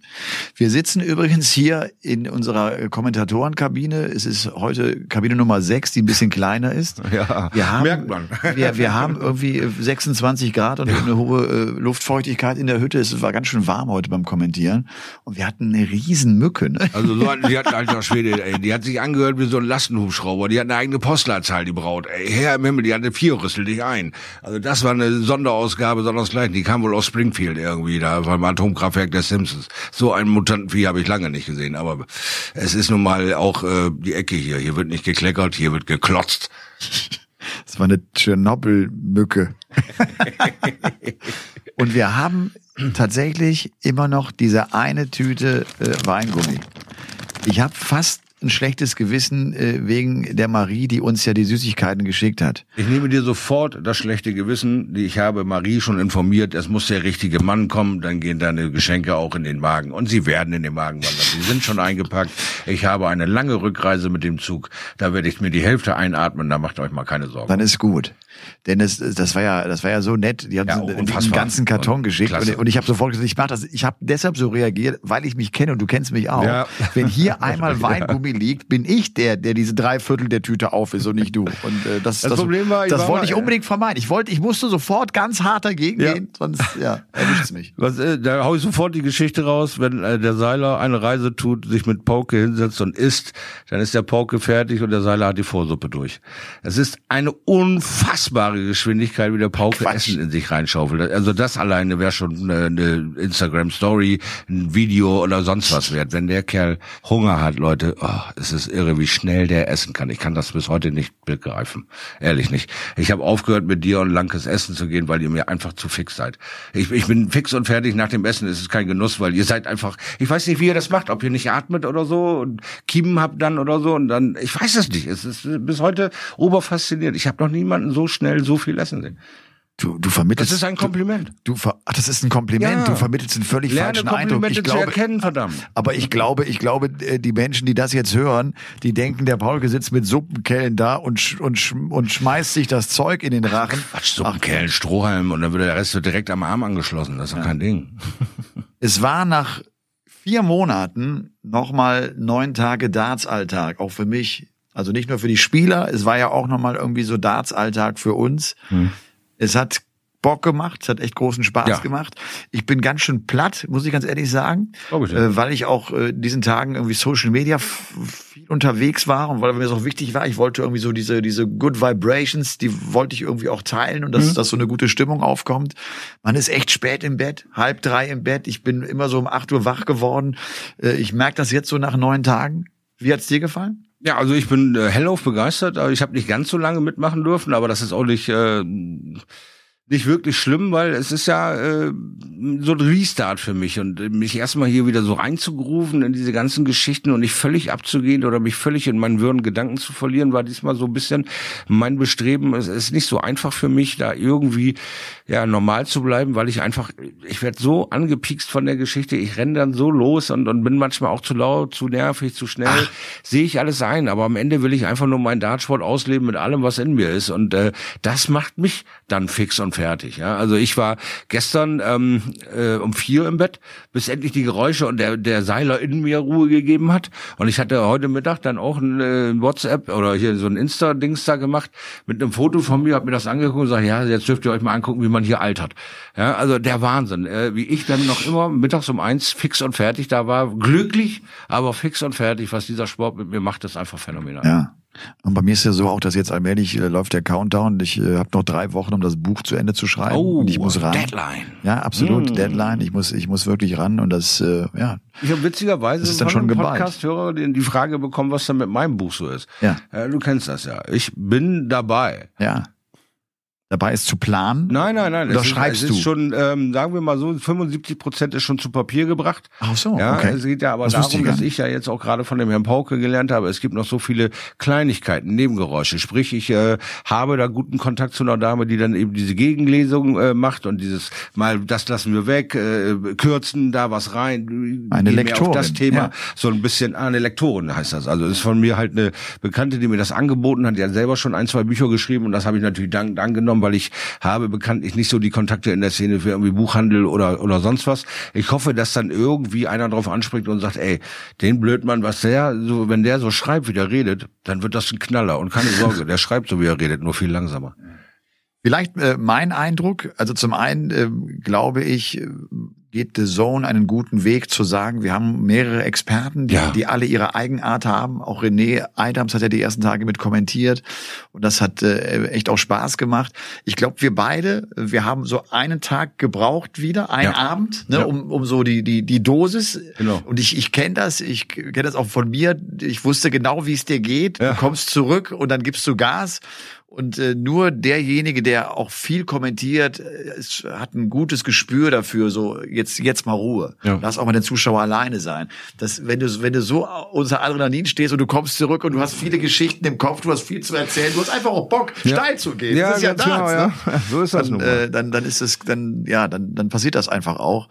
Wir sitzen übrigens hier in unserer Kommentatorenkabine. Es ist heute Kabine Nummer 6, die ein bisschen kleiner ist. Ja, wir haben, merkt man. Wir, wir haben irgendwie 26 Grad und ja. eine hohe äh, Luftfeuchtigkeit in der Hütte. Es war ganz schön warm heute beim Kommentieren. Und wir hatten eine riesen Mücke. Ne? Also so, die hat alter Schwede, ey, die hat sich angehört wie so ein Lastenhubschrauber. Die hat eine eigene Postleitzahl, die Braut. Ey, Herr im Himmel, die hatte vier rüssel dich ein. Also das war eine Sonderausgabe, sondersgleichen. Die kam wohl aus Springfield irgendwie da beim Atom Atomkraftwerk der Simpsons. So einen Mutantenvieh habe ich lange nicht gesehen, aber es ist nun mal auch äh, die Ecke hier. Hier wird nicht gekleckert, hier wird geklotzt. Das war eine Tschernobyl-Mücke. Und wir haben tatsächlich immer noch diese eine Tüte äh, Weingummi. Ich habe fast ein schlechtes Gewissen äh, wegen der Marie, die uns ja die Süßigkeiten geschickt hat. Ich nehme dir sofort das schlechte Gewissen, die ich habe Marie schon informiert, es muss der richtige Mann kommen, dann gehen deine Geschenke auch in den Magen. Und sie werden in den Magen wandern. Sie sind schon eingepackt. Ich habe eine lange Rückreise mit dem Zug. Da werde ich mir die Hälfte einatmen, da macht euch mal keine Sorgen. Dann ist gut. Denn es, das war ja, das war ja so nett. Die haben ja, einen, einen ganzen Karton geschickt und, und, ich habe sofort gesagt, ich mach das. Ich habe deshalb so reagiert, weil ich mich kenne und du kennst mich auch. Ja. Wenn hier einmal Weingummi liegt, bin ich der, der diese drei Viertel der Tüte auf ist und nicht du. Und äh, das, das, das Problem war, das wollte ich unbedingt vermeiden. Ich wollte, ich musste sofort ganz hart dagegen ja. gehen, sonst ja, erwischt's mich. Was, äh, da hau ich sofort die Geschichte raus, wenn äh, der Seiler eine Reise tut, sich mit Pauke hinsetzt und isst, dann ist der Pauke fertig und der Seiler hat die Vorsuppe durch. Es ist eine unfassbare messbare Geschwindigkeit, wie der Pauke Quatsch. Essen in sich reinschaufelt. Also das alleine wäre schon eine, eine Instagram-Story, ein Video oder sonst was wert. Wenn der Kerl Hunger hat, Leute, oh, es ist irre, wie schnell der essen kann. Ich kann das bis heute nicht begreifen. Ehrlich nicht. Ich habe aufgehört, mit dir und Lankes essen zu gehen, weil ihr mir einfach zu fix seid. Ich, ich bin fix und fertig nach dem Essen. Es ist kein Genuss, weil ihr seid einfach, ich weiß nicht, wie ihr das macht, ob ihr nicht atmet oder so und Kiemen habt dann oder so und dann, ich weiß es nicht. Es ist bis heute oberfasziniert. Ich habe noch niemanden so schnell so viel essen sehen. Du, du vermittelst. Das ist ein Kompliment. Du, du ver ach, das ist ein Kompliment. Ja. Du vermittelst einen völlig Lerne falschen Eindruck. Ich glaube, erkennen, verdammt. aber ich glaube, ich glaube, äh, die Menschen, die das jetzt hören, die denken, der Paulke sitzt mit Suppenkellen da und, und, und schmeißt sich das Zeug in den Rachen. Quatsch, so ein Kellen, Strohhalm und dann wird der Rest wird direkt am Arm angeschlossen. Das ist doch kein Ding. Es war nach vier Monaten nochmal neun Tage Darts-Alltag, auch für mich. Also nicht nur für die Spieler, es war ja auch nochmal irgendwie so Darts-Alltag für uns. Es hat Bock gemacht, es hat echt großen Spaß Ja. gemacht. Ich bin ganz schön platt, muss ich ganz ehrlich sagen, dir. äh, weil ich auch äh, diesen Tagen irgendwie Social Media viel unterwegs war und weil mir das auch wichtig war. Ich wollte irgendwie so diese diese Good Vibrations, die wollte ich irgendwie auch teilen und dass, dass so eine gute Stimmung aufkommt. Man ist echt spät im Bett, halb drei im Bett. Ich bin immer so um acht Uhr wach geworden. Äh, ich merke das jetzt so nach neun Tagen. Wie hat's dir gefallen? Ja, also ich bin äh, hellauf begeistert, aber ich habe nicht ganz so lange mitmachen dürfen, aber das ist auch nicht äh, nicht wirklich schlimm, weil es ist ja äh, so ein Restart für mich. Und äh, mich erstmal hier wieder so reinzugrooven in diese ganzen Geschichten und nicht völlig abzugehen oder mich völlig in meinen wirren Gedanken zu verlieren, war diesmal so ein bisschen mein Bestreben. Es ist nicht so einfach für mich, da irgendwie ja normal zu bleiben, weil ich einfach, ich werde so angepiekst von der Geschichte, ich renne dann so los und, und bin manchmal auch zu laut, zu nervig, zu schnell, sehe ich alles ein, aber am Ende will ich einfach nur meinen Dartsport ausleben mit allem, was in mir ist. Und äh, das macht mich dann fix und fertig. Ja, also ich war gestern ähm, äh, um vier im Bett, bis endlich die Geräusche und der der Seiler in mir Ruhe gegeben hat und ich hatte heute Mittag dann auch ein äh, WhatsApp oder hier so ein Insta-Dings da gemacht mit einem Foto von mir, hab mir das angeguckt und sag, ja, jetzt dürft ihr euch mal angucken, wie man hier altert. Ja, also der Wahnsinn, äh, wie ich dann noch immer mittags um eins fix und fertig da war, glücklich, aber fix und fertig, was dieser Sport mit mir macht, ist einfach phänomenal. Ja. Und bei mir ist ja so auch, dass jetzt allmählich äh, läuft der Countdown. Ich äh, habe noch drei Wochen, um das Buch zu Ende zu schreiben. Oh, und ich muss ran. Deadline. Ja, absolut. Mm. Deadline. Ich muss, ich muss wirklich ran und das, äh, ja. Ich habe witzigerweise Das ist dann von schon einem. Podcast-Hörer die die Frage bekommen, was denn mit meinem Buch so ist. Ja. Äh, du kennst das ja. Ich bin dabei. Ja. Dabei ist zu planen. Nein, nein, nein. Oder es schreibst ist, du? es ist schon, ähm, sagen wir mal so, 75 Prozent ist schon zu Papier gebracht. Ach so, Ja, okay. es geht ja aber Das darum, ich dass ich ja jetzt auch gerade von dem Herrn Pauke gelernt habe, es gibt noch so viele Kleinigkeiten, Nebengeräusche. Sprich, ich äh, habe da guten Kontakt zu einer Dame, die dann eben diese Gegenlesung äh, macht und dieses mal, das lassen wir weg, äh, kürzen, da was rein. Eine gehen mehr Lektorin, Auf das Thema ja. so ein bisschen, ah, eine Lektorin heißt das. Also ist von mir halt eine Bekannte, die mir das angeboten hat. Die hat selber schon ein, zwei Bücher geschrieben und das habe ich natürlich dankend angenommen, weil ich habe bekanntlich nicht so die Kontakte in der Szene für irgendwie Buchhandel oder oder sonst was. Ich hoffe, dass dann irgendwie einer drauf anspringt und sagt, ey, den Blödmann, was der so, wenn der so schreibt, wie der redet, dann wird das ein Knaller und keine Sorge, der schreibt so wie er redet, nur viel langsamer. Vielleicht äh, mein Eindruck, also zum einen äh, glaube ich, geht The Zone einen guten Weg zu sagen, wir haben mehrere Experten, die, Ja. die alle ihre Eigenart haben. Auch René Adams hat ja die ersten Tage mit kommentiert und das hat äh, echt auch Spaß gemacht. Ich glaube, wir beide, wir haben so einen Tag gebraucht wieder, einen Ja. Abend, ne, Ja. um, um so die, die, die Dosis. Genau. Und ich, ich kenne das, ich kenne das auch von mir. Ich wusste genau, wie es dir geht. Du kommst zurück und dann gibst du Gas. Und äh, nur derjenige, der auch viel kommentiert, äh, es hat ein gutes Gespür dafür, so jetzt jetzt mal Ruhe. Ja. Lass auch mal den Zuschauer alleine sein. Das, wenn du wenn du so unter Adrenalin stehst und du kommst zurück und du hast viele Geschichten im Kopf, du hast viel zu erzählen, du hast einfach auch Bock, steil zu gehen. das ist ja ganz genau, Darts, ne? ja. So ist das dann, nun mal. äh, dann, dann ist es, dann, ja, dann, dann passiert das einfach auch.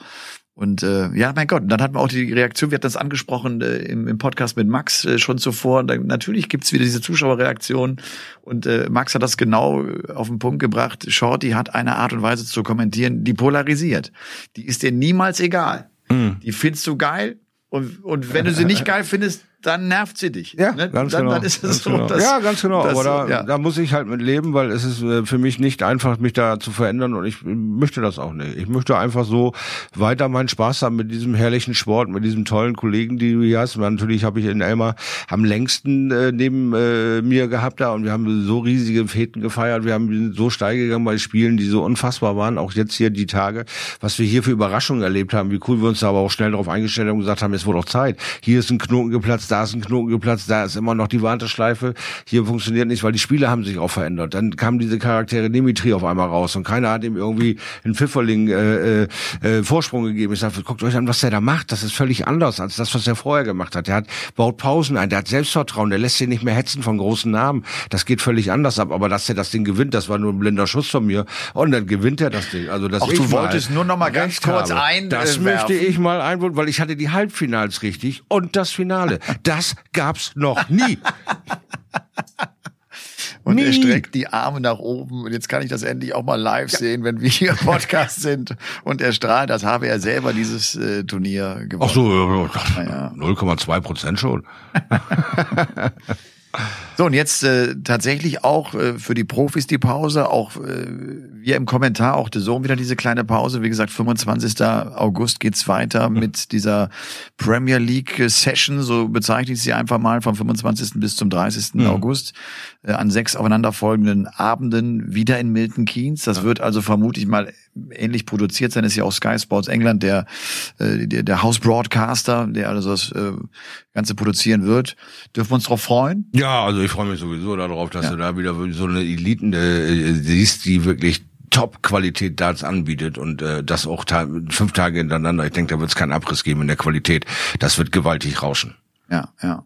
Und äh, ja, mein Gott, und dann hatten wir auch die Reaktion, wir hatten das angesprochen äh, im, im Podcast mit Max äh, schon zuvor. Dann, natürlich gibt's wieder diese Zuschauerreaktion. Und äh, Max hat das genau äh, auf den Punkt gebracht. Shorty hat eine Art und Weise zu kommentieren, die polarisiert. Die ist dir niemals egal. Mhm. Die findest du geil. Und, und wenn du sie nicht geil findest, dann nervt sie dich. Ja, ne? ganz dann, genau. dann ist es so. genau. dass- ja, ganz genau. dass- Aber da, ja. da muss ich halt mit leben, weil es ist äh, für mich nicht einfach, mich da zu verändern und ich möchte das auch nicht. Ich möchte einfach so weiter meinen Spaß haben mit diesem herrlichen Sport, mit diesen tollen Kollegen, die du hier hast. Natürlich habe ich in Elmar am längsten äh, neben äh, mir gehabt da und wir haben so riesige Feten gefeiert. Wir haben so steil gegangen bei Spielen, die so unfassbar waren. Auch jetzt hier die Tage, was wir hier für Überraschungen erlebt haben, wie cool wir uns da aber auch schnell darauf eingestellt haben und gesagt haben, es wurde auch Zeit. Hier ist ein Knoten geplatzt, da ist ein Knoten geplatzt, da ist immer noch die Warteschleife. Hier funktioniert nicht, weil die Spiele haben sich auch verändert. Dann kamen diese Charaktere Dimitri auf einmal raus und keiner hat ihm irgendwie einen Pfifferling äh, äh, äh, Vorsprung gegeben. Ich sage, guckt euch an, was der da macht. Das ist völlig anders als das, was er vorher gemacht hat. Der hat baut Pausen ein, der hat Selbstvertrauen, der lässt sich nicht mehr hetzen von großen Namen. Das geht völlig anders ab. Aber dass er das Ding gewinnt, das war nur ein blinder Schuss von mir. Und dann gewinnt er das Ding. Also dass Ach, du wolltest nur noch mal ganz kurz habe. einwerfen. Das möchte ich mal einwurden, weil ich hatte die Halbfinals richtig und das Finale. Das gab's noch nie. Und er Nie. streckt die Arme nach oben. Und jetzt kann ich das endlich auch mal live sehen, wenn wir hier im Podcast sind. Und er strahlt, als habe er selber dieses äh, Turnier gewonnen. Ach so, ja, ja. 0,2 Prozent schon. So, und jetzt äh, tatsächlich auch äh, für die Profis die Pause, auch äh, wir im Kommentar, auch der Sohn wieder diese kleine Pause. Wie gesagt, 25. August geht's weiter mit dieser Premier League Session, so bezeichne ich sie einfach mal, vom 25. bis zum 30. August, äh, an sechs aufeinanderfolgenden Abenden wieder in Milton Keynes. Das wird also vermutlich mal ähnlich produziert sein. Ist ja auch Sky Sports England, der, äh, der, der House-Broadcaster, der also das äh, Ganze produzieren wird. Dürfen wir uns darauf freuen? Ja, also ich freue mich sowieso darauf, dass du da wieder so eine Eliten äh, siehst, die wirklich Top-Qualität Darts anbietet und äh, das auch ta fünf Tage hintereinander. Ich denke, da wird es keinen Abriss geben in der Qualität. Das wird gewaltig rauschen. Ja, ja.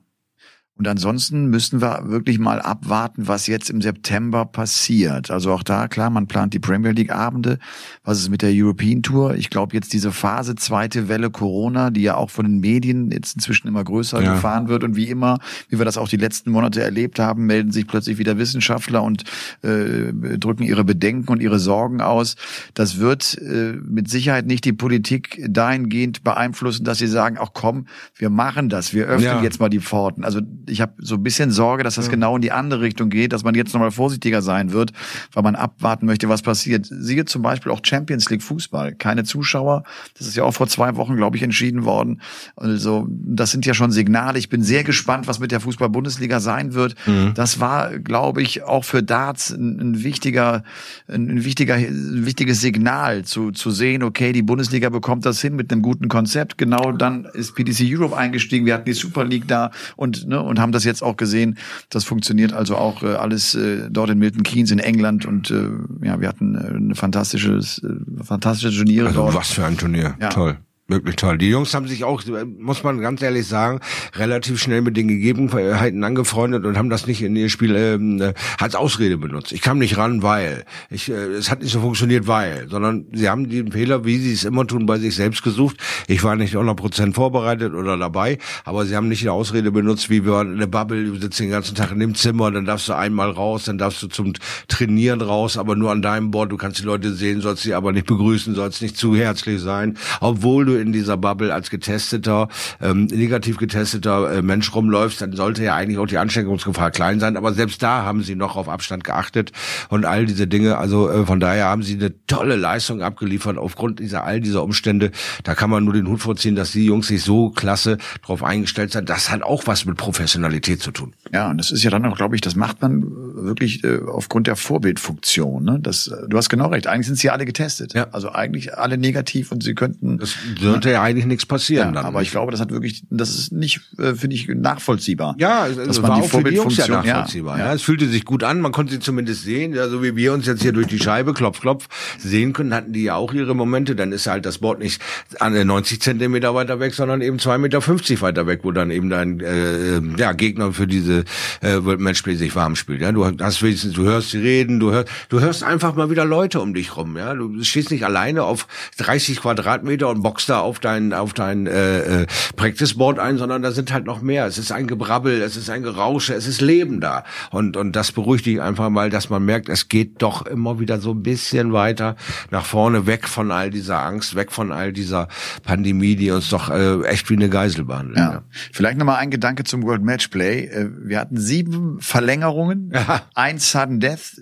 Und ansonsten müssen wir wirklich mal abwarten, was jetzt im September passiert. Also auch da, klar, man plant die Premier League Abende. Was ist mit der European Tour? Ich glaube jetzt diese Phase, zweite Welle Corona, die ja auch von den Medien jetzt inzwischen immer größer Ja. gefahren wird. Und wie immer, wie wir das auch die letzten Monate erlebt haben, melden sich plötzlich wieder Wissenschaftler und äh, drücken ihre Bedenken und ihre Sorgen aus. Das wird äh, mit Sicherheit nicht die Politik dahingehend beeinflussen, dass sie sagen, ach komm, wir machen das, wir öffnen Ja. jetzt mal die Pforten. Also ich habe so ein bisschen Sorge, dass das genau in die andere Richtung geht, dass man jetzt nochmal vorsichtiger sein wird, weil man abwarten möchte, was passiert. Siehe zum Beispiel auch Champions League Fußball. Keine Zuschauer. Das ist ja auch vor zwei Wochen, glaube ich, entschieden worden. Also das sind ja schon Signale. Ich bin sehr gespannt, was mit der Fußball-Bundesliga sein wird. Das war, glaube ich, auch für Darts ein, ein wichtiger, ein, ein wichtiger, ein wichtiges Signal zu, zu sehen, okay, die Bundesliga bekommt das hin mit einem guten Konzept. Genau dann ist PDC Europe eingestiegen. Wir hatten die Super League da und, ne, und haben das jetzt auch gesehen. Das funktioniert also auch äh, alles äh, dort in Milton Keynes in England und äh, ja, wir hatten äh, eine fantastisches, äh, fantastische Turniere Also dort. was für ein Turnier. Ja. Toll. Wirklich toll. Die Jungs haben sich auch, muss man ganz ehrlich sagen, relativ schnell mit den Gegebenheiten angefreundet und haben das nicht in ihr Spiel ähm, äh, als Ausrede benutzt. Ich kam nicht ran, weil. Ich, äh, es hat nicht so funktioniert, weil. Sondern sie haben den Fehler, wie sie es immer tun, bei sich selbst gesucht. Ich war nicht 100% vorbereitet oder dabei, aber sie haben nicht die Ausrede benutzt, wie wir in der Bubble, du sitzt den ganzen Tag in dem Zimmer, dann darfst du einmal raus, dann darfst du zum Trainieren raus, aber nur an deinem Bord. Du kannst die Leute sehen, sollst sie aber nicht begrüßen, sollst nicht zu herzlich sein, obwohl du in dieser Bubble als getesteter, ähm, negativ getesteter äh, Mensch rumläufst, dann sollte ja eigentlich auch die Ansteckungsgefahr klein sein. Aber selbst da haben sie noch auf Abstand geachtet und all diese Dinge. Also äh, von daher haben sie eine tolle Leistung abgeliefert aufgrund dieser all dieser Umstände. Da kann man nur den Hut vorziehen, dass die Jungs sich so klasse drauf eingestellt sind. Das hat auch was mit Professionalität zu tun. Ja, und das ist ja dann auch, glaube ich, das macht man wirklich äh, aufgrund der Vorbildfunktion. Ne? Das, äh, du hast genau recht. Eigentlich sind sie alle getestet. Ja. Also eigentlich alle negativ und sie könnten. Das sollte ja eigentlich nichts passieren ja, dann. aber ich glaube, das hat wirklich, das ist nicht, äh, finde ich, nachvollziehbar. Ja, es, dass man war die auch für die Jungs ja Vorbildfunktion- ja, nachvollziehbar. Ja, ja. Es fühlte sich gut an, man konnte sie zumindest sehen, ja, so wie wir uns jetzt hier durch die Scheibe, klopf, klopf, sehen können, hatten die ja auch ihre Momente. Dann ist halt das Board nicht an der 90 Zentimeter weiter weg, sondern eben 2,50 Meter weiter weg, wo dann eben dein äh, ja, Gegner für diese äh, World Matchplay sich warm spielt. Ja, du hast wenigstens, du hörst sie reden, du hörst, du hörst einfach mal wieder Leute um dich rum. Ja, du stehst nicht alleine auf 30 Quadratmeter und boxst da da auf dein, auf dein äh, äh, Practice Board ein, sondern da sind halt noch mehr. Es ist ein Gebrabbel, es ist ein Gerausche, es ist Leben da. Und, und das beruhigt dich einfach mal, dass man merkt, es geht doch immer wieder so ein bisschen weiter nach vorne, weg von all dieser Angst, weg von all dieser Pandemie, die uns doch äh, echt wie eine Geisel behandelt. Ja. Vielleicht nochmal ein Gedanke zum World Matchplay. Äh, wir hatten sieben Verlängerungen, Ja. ein Sudden Death.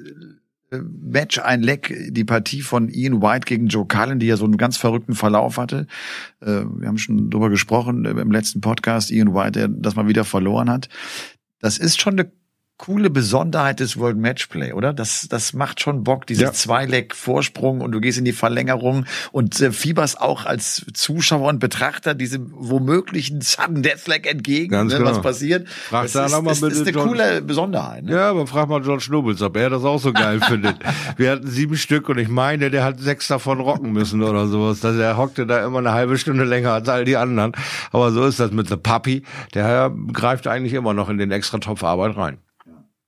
Match, ein Leck, die Partie von Ian White gegen Joe Cullen, die ja so einen ganz verrückten Verlauf hatte. Äh, Wir haben schon drüber gesprochen äh, im letzten Podcast, Ian White, der das mal wieder verloren hat. Das ist schon eine coole Besonderheit des World Matchplay, oder? Das, das macht schon Bock, diese Ja. Zwei-Leg-Vorsprung und du gehst in die Verlängerung und äh, fieberst auch als Zuschauer und Betrachter diesem womöglichen Sudden Deathleg entgegen, Ganz ne, genau. was passiert. Frag das da ist, noch mal das, ist eine John- coole Besonderheit. Ne? Ja, aber frag mal George Nobles, ob er das auch so geil findet. Wir hatten sieben Stück und ich meine, der hat sechs davon rocken müssen oder sowas. Das, er hockte da immer eine halbe Stunde länger als all die anderen. Aber so ist das mit The Puppy. Der greift eigentlich immer noch in den extra Topf Arbeit rein.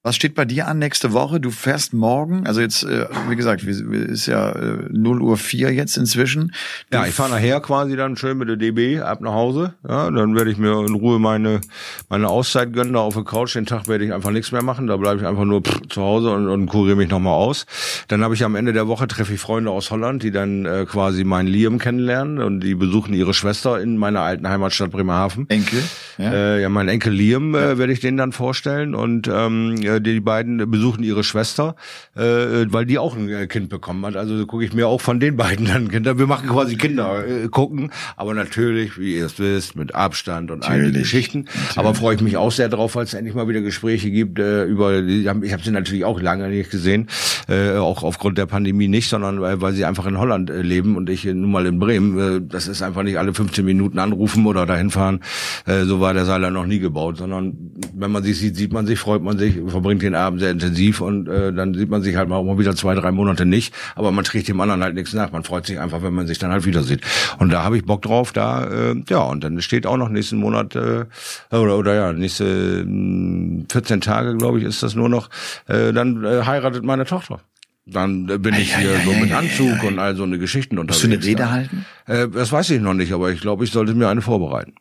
Was steht bei dir an nächste Woche? Du fährst morgen, also jetzt, äh, wie gesagt, ist ja äh, 0 Uhr 4 jetzt inzwischen. Du Ja, ich fahre nachher quasi dann schön mit der DB ab nach Hause. Ja, dann werde ich mir in Ruhe meine meine Auszeit gönnen da auf der Couch. Den Tag werde ich einfach nichts mehr machen. Da bleibe ich einfach nur pff, zu Hause und, und kuriere mich nochmal aus. Dann habe ich am Ende der Woche treffe ich Freunde aus Holland, die dann äh, quasi meinen Liam kennenlernen und die besuchen ihre Schwester in meiner alten Heimatstadt Bremerhaven. Enkel. Ja? Äh, ja, mein Enkel Liam äh, werde ich den dann vorstellen und ähm, äh, die beiden besuchen ihre Schwester, äh, weil die auch ein äh, Kind bekommen hat. Also gucke ich mir auch von den beiden dann Kinder. Wir machen quasi Kinder äh, gucken, aber natürlich, wie ihr es wisst, mit Abstand und all die Natürlich, Geschichten. Aber freue ich mich auch sehr drauf, weil es endlich mal wieder Gespräche gibt äh, über. Ich habe sie natürlich auch lange nicht gesehen, äh, auch aufgrund der Pandemie nicht, sondern weil, weil sie einfach in Holland äh, leben und ich äh, nun mal in Bremen. Äh, das ist einfach nicht alle 15 Minuten anrufen oder dahin fahren. Äh, so war der Seiler noch nie gebaut, sondern wenn man sich sieht, sieht man sich, freut man sich, verbringt den Abend sehr intensiv und äh, dann sieht man sich halt mal auch mal wieder zwei, drei Monate nicht, aber man trägt dem anderen halt nichts nach. Man freut sich einfach, wenn man sich dann halt wieder sieht. Und da habe ich Bock drauf, da, äh, ja, und dann steht auch noch nächsten Monat, äh, oder, oder ja, nächste mh, 14 Tage, glaube ich, ist das nur noch, äh, dann äh, heiratet meine Tochter. Dann äh, bin ich hier ei, so ei, mit Anzug und all so eine Geschichten Musst unterwegs. du eine Rede halten? Äh, das weiß ich noch nicht, aber ich glaube, ich sollte mir eine vorbereiten.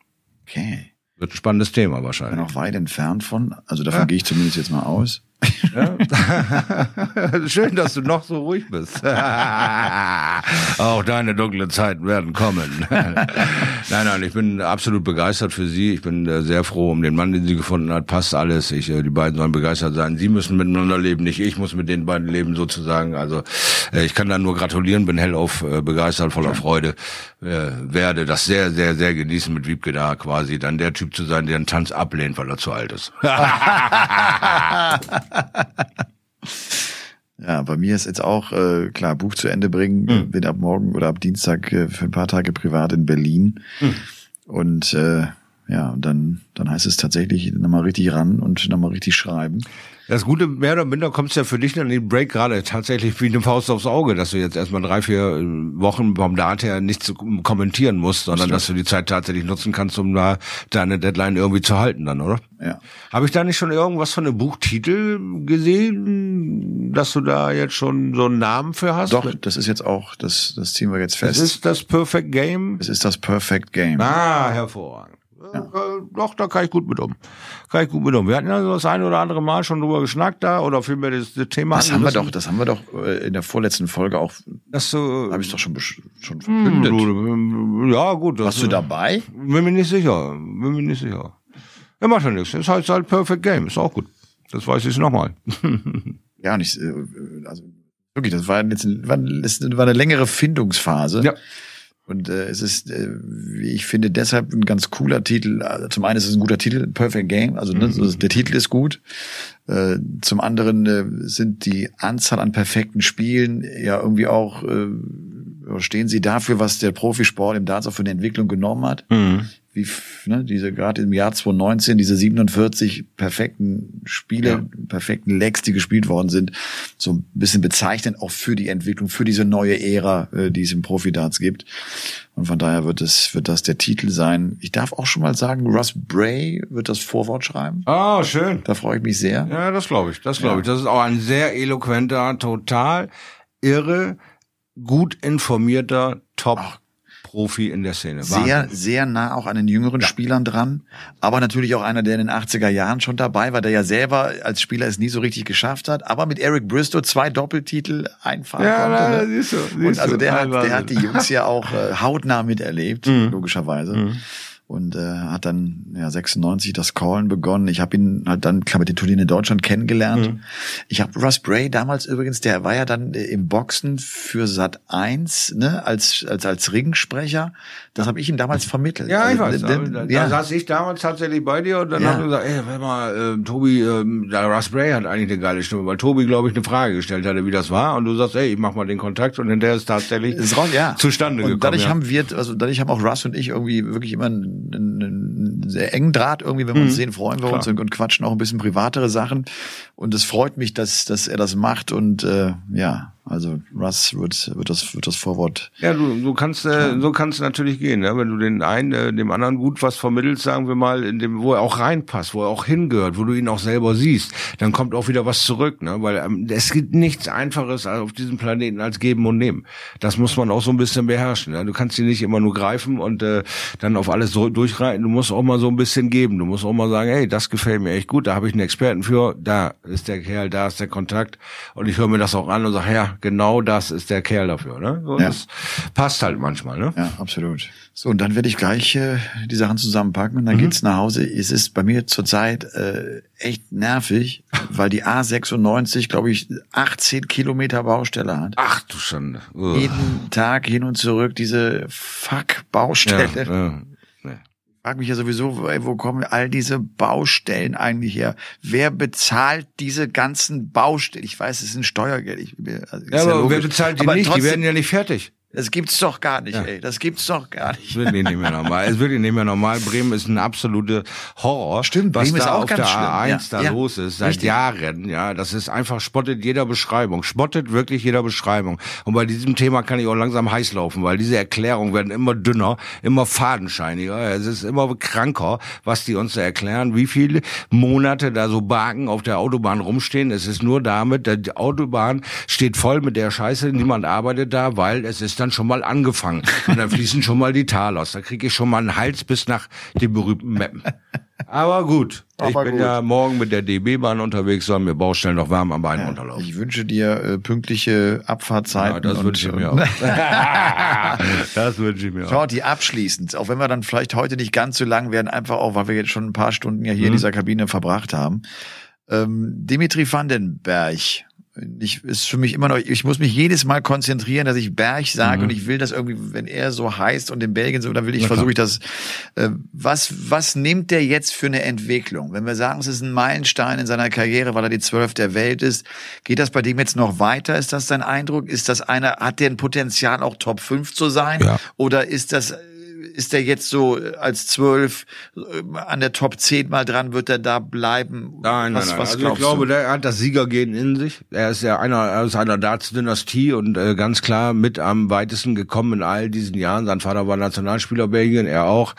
Okay. Wird ein spannendes Thema Bin wahrscheinlich. auch weit entfernt von, also davon gehe ich zumindest jetzt mal aus. Ja? Schön, dass du noch so ruhig bist. Auch deine dunklen Zeiten werden kommen. nein, nein, ich bin absolut begeistert für sie. Ich bin äh, sehr froh um den Mann, den sie gefunden hat. Passt alles. Ich, äh, die beiden sollen begeistert sein. Sie müssen miteinander leben, nicht ich muss mit den beiden leben sozusagen. Also äh, ich kann da nur gratulieren, bin hellauf äh, begeistert, voller Freude. Äh, werde das sehr, sehr, sehr genießen mit Wiebke da quasi dann der Typ zu sein, der einen Tanz ablehnt, weil er zu alt ist. Ja, bei mir ist jetzt auch äh, klar Buch zu Ende bringen. Hm. Bin ab morgen oder ab Dienstag äh, für ein paar Tage privat in Berlin. Hm. Und äh, ja, und dann dann heißt es tatsächlich nochmal richtig ran und nochmal richtig schreiben. Das Gute, mehr oder minder kommt es ja für dich dann in den Break gerade tatsächlich wie eine Faust aufs Auge, dass du jetzt erstmal drei, vier äh, Wochen vom Date her nichts kommentieren musst, sondern dass du die Zeit tatsächlich nutzen kannst, um da deine Deadline irgendwie zu halten dann, oder? Ja. Habe ich da nicht schon irgendwas von einem Buchtitel gesehen, dass du da jetzt schon so einen Namen für hast? Doch, das ist jetzt auch, das, das ziehen wir jetzt fest. ist das Perfect Game. Es ist das Perfect Game. Ah, hervorragend. Äh, Doch, da kann ich gut mit um. Kann ich gut mit um. Wir hatten ja so das eine oder andere Mal schon drüber geschnackt da oder vielmehr das, das Thema Das haben wir doch, das haben wir doch äh, in der vorletzten Folge auch, dass du habe ich doch schon, schon Hm, verkündet. du, ja, gut. Das, Warst du dabei? Bin mir nicht sicher. Bin mir nicht sicher. Ja, macht ja nichts. Ist halt, ist halt Perfect Game. Ist auch gut. Das weiß ich nochmal. Ja, nicht, äh, also wirklich, das war jetzt ein, war, das war eine längere Findungsphase. Ja. Und äh, es ist, äh, wie ich finde, deshalb ein ganz cooler Titel. Also zum einen ist es ein guter Titel, Perfect Game, also ne, so, der Titel ist gut. Äh, zum anderen äh, sind die Anzahl an perfekten Spielen ja irgendwie auch, äh, stehen sie dafür, was der Profisport im Darts auch für eine Entwicklung genommen hat. Wie ne, diese gerade im Jahr 2019 diese 47 perfekten Spiele, Ja. perfekten Legs, die gespielt worden sind, so ein bisschen bezeichnend auch für die Entwicklung, für diese neue Ära, äh, die es im Profi-Darts gibt. Und von daher wird es wird das der Titel sein. Ich darf auch schon mal sagen, Russ Bray wird das Vorwort schreiben. Ah, schön. Da freue ich mich sehr. Ja, das glaube ich. Das glaube ich. Das ist auch ein sehr eloquenter, total irre, gut informierter, top Profi in der Szene. Sehr, Wahnsinn. sehr nah auch an den jüngeren Spielern dran. Aber natürlich auch einer, der in den 80er Jahren schon dabei war, der ja selber als Spieler es nie so richtig geschafft hat. Aber mit Eric Bristow zwei Doppeltitel einfahren Ja, konnte. Ne? siehst du, siehst Und also der hat, der hat die Jungs ja auch äh, hautnah miterlebt, Mhm. logischerweise. Und äh, hat dann ja 96 das Callen begonnen. Ich habe ihn halt dann klar mit den Turnieren in Deutschland kennengelernt. Mhm. Ich habe Russ Bray damals übrigens, der war ja dann äh, im Boxen für Sat 1, ne, als als als Ringsprecher. Das habe ich ihm damals vermittelt. Ja, ich Also, weiß. aber Da, ja. da saß ich damals tatsächlich bei dir und dann Ja. haben wir gesagt, ey, warte mal, äh, Tobi, äh, der Russ Bray hat eigentlich eine geile Stimme, weil Tobi, glaube ich, eine Frage gestellt hatte, wie das war. Und du sagst, ey, ich mach mal den Kontakt und hinterher ist tatsächlich ist raus, ja. zustande und gekommen. dadurch ja. haben wir, also dadurch haben auch Russ und ich irgendwie wirklich immer einen, einen, sehr engen Draht irgendwie, wenn wir uns sehen, freuen wir uns und, und quatschen auch ein bisschen privatere Sachen. Und es freut mich, dass, dass er das macht und äh, ja, also Russ wird, wird das, wird das Vorwort. Ja, du, du kannst, äh, so kannst natürlich gehen, ne? wenn du den einen, äh, dem anderen gut was vermittelst, sagen wir mal, in dem, wo er auch reinpasst, wo er auch hingehört, wo du ihn auch selber siehst, dann kommt auch wieder was zurück, ne? weil ähm, es gibt nichts Einfaches auf diesem Planeten als geben und nehmen. Das muss man auch so ein bisschen beherrschen. Ne? Du kannst ihn nicht immer nur greifen und äh, dann auf alles so durchreiten. Du musst auch mal so ein bisschen geben. Du musst auch mal sagen, hey, das gefällt mir echt gut, da habe ich einen Experten für, da ist der Kerl, da ist der Kontakt und ich höre mir das auch an und sage, ja, genau das ist der Kerl dafür. Ne? So, Ja. Das passt halt manchmal. Ne? Ja, absolut. So, und dann werde ich gleich äh, die Sachen zusammenpacken Mhm. und dann geht's nach Hause. Es ist bei mir zurzeit äh, echt nervig, weil die A96, glaube ich, 18 Kilometer Baustelle hat. Ach du Schande. Ugh. Jeden Tag hin und zurück diese Fuck-Baustelle. Ja, ja, frage mich ja sowieso, wo kommen all diese Baustellen eigentlich her? Wer bezahlt diese ganzen Baustellen? Ich weiß, es sind Steuergeld. Ich, also Ja, aber logisch. wer bezahlt die Aber nicht? trotzdem, die werden ja nicht fertig. Das gibt's doch gar nicht, Ja. ey. Das gibt's doch gar Es nicht. wird nicht mehr normal. Es wird nicht mehr normal. Bremen ist ein absoluter Horror. Stimmt, was Bremen da ist auch auf ganz der schlimm. A1 Ja, da ja. los ist, seit Richtig. Jahren. Ja, das ist einfach, spottet jeder Beschreibung. Spottet wirklich jeder Beschreibung. Und bei diesem Thema kann ich auch langsam heiß laufen, weil diese Erklärungen werden immer dünner, immer fadenscheiniger. Es ist immer kranker, was die uns da erklären, wie viele Monate da so Baken auf der Autobahn rumstehen. Es ist nur damit, die Autobahn steht voll mit der Scheiße, niemand arbeitet da, weil es ist dann schon mal angefangen. Und dann fließen schon mal die Talos. Da kriege ich schon mal einen Hals bis nach den berühmten Meppen. Aber gut, ich Aber bin gut. ja morgen mit der DB-Bahn unterwegs, sollen mir Baustellen noch warm am Bein Ja, runterlaufen. ich wünsche dir äh, pünktliche Ja, Abfahrtzeiten. das und, wünsche ich mir auch. das wünsche ich mir auch. Shorty, abschließend, auch wenn wir dann vielleicht heute nicht ganz so lang werden, einfach auch, weil wir jetzt schon ein paar Stunden ja hier in Mhm. dieser Kabine verbracht haben. Ähm, Dimitri Vandenberg, ich, ist für mich immer noch, ich muss mich jedes Mal konzentrieren, dass ich Berg sage Mhm. und ich will das irgendwie, wenn er so heißt und in Belgien so, dann will ich, versuche ich das, äh, was, was nimmt der jetzt für eine Entwicklung? Wenn wir sagen, es ist ein Meilenstein in seiner Karriere, weil er die Zwölf der Welt ist, geht das bei dem jetzt noch weiter? Ist das dein Eindruck? Ist das einer, hat der ein Potenzial auch Top 5 zu sein? Ja. Oder ist das, ist der jetzt so äh, als zwölf äh, an der Top 10 mal dran, wird er da bleiben? Nein, was, nein, nein. Was also ich glaube, du? der hat das Siegergehen in sich. Er ist ja einer aus einer Darts-Dynastie und äh, ganz klar mit am weitesten gekommen in all diesen Jahren. Sein Vater war Nationalspieler Belgien, er auch.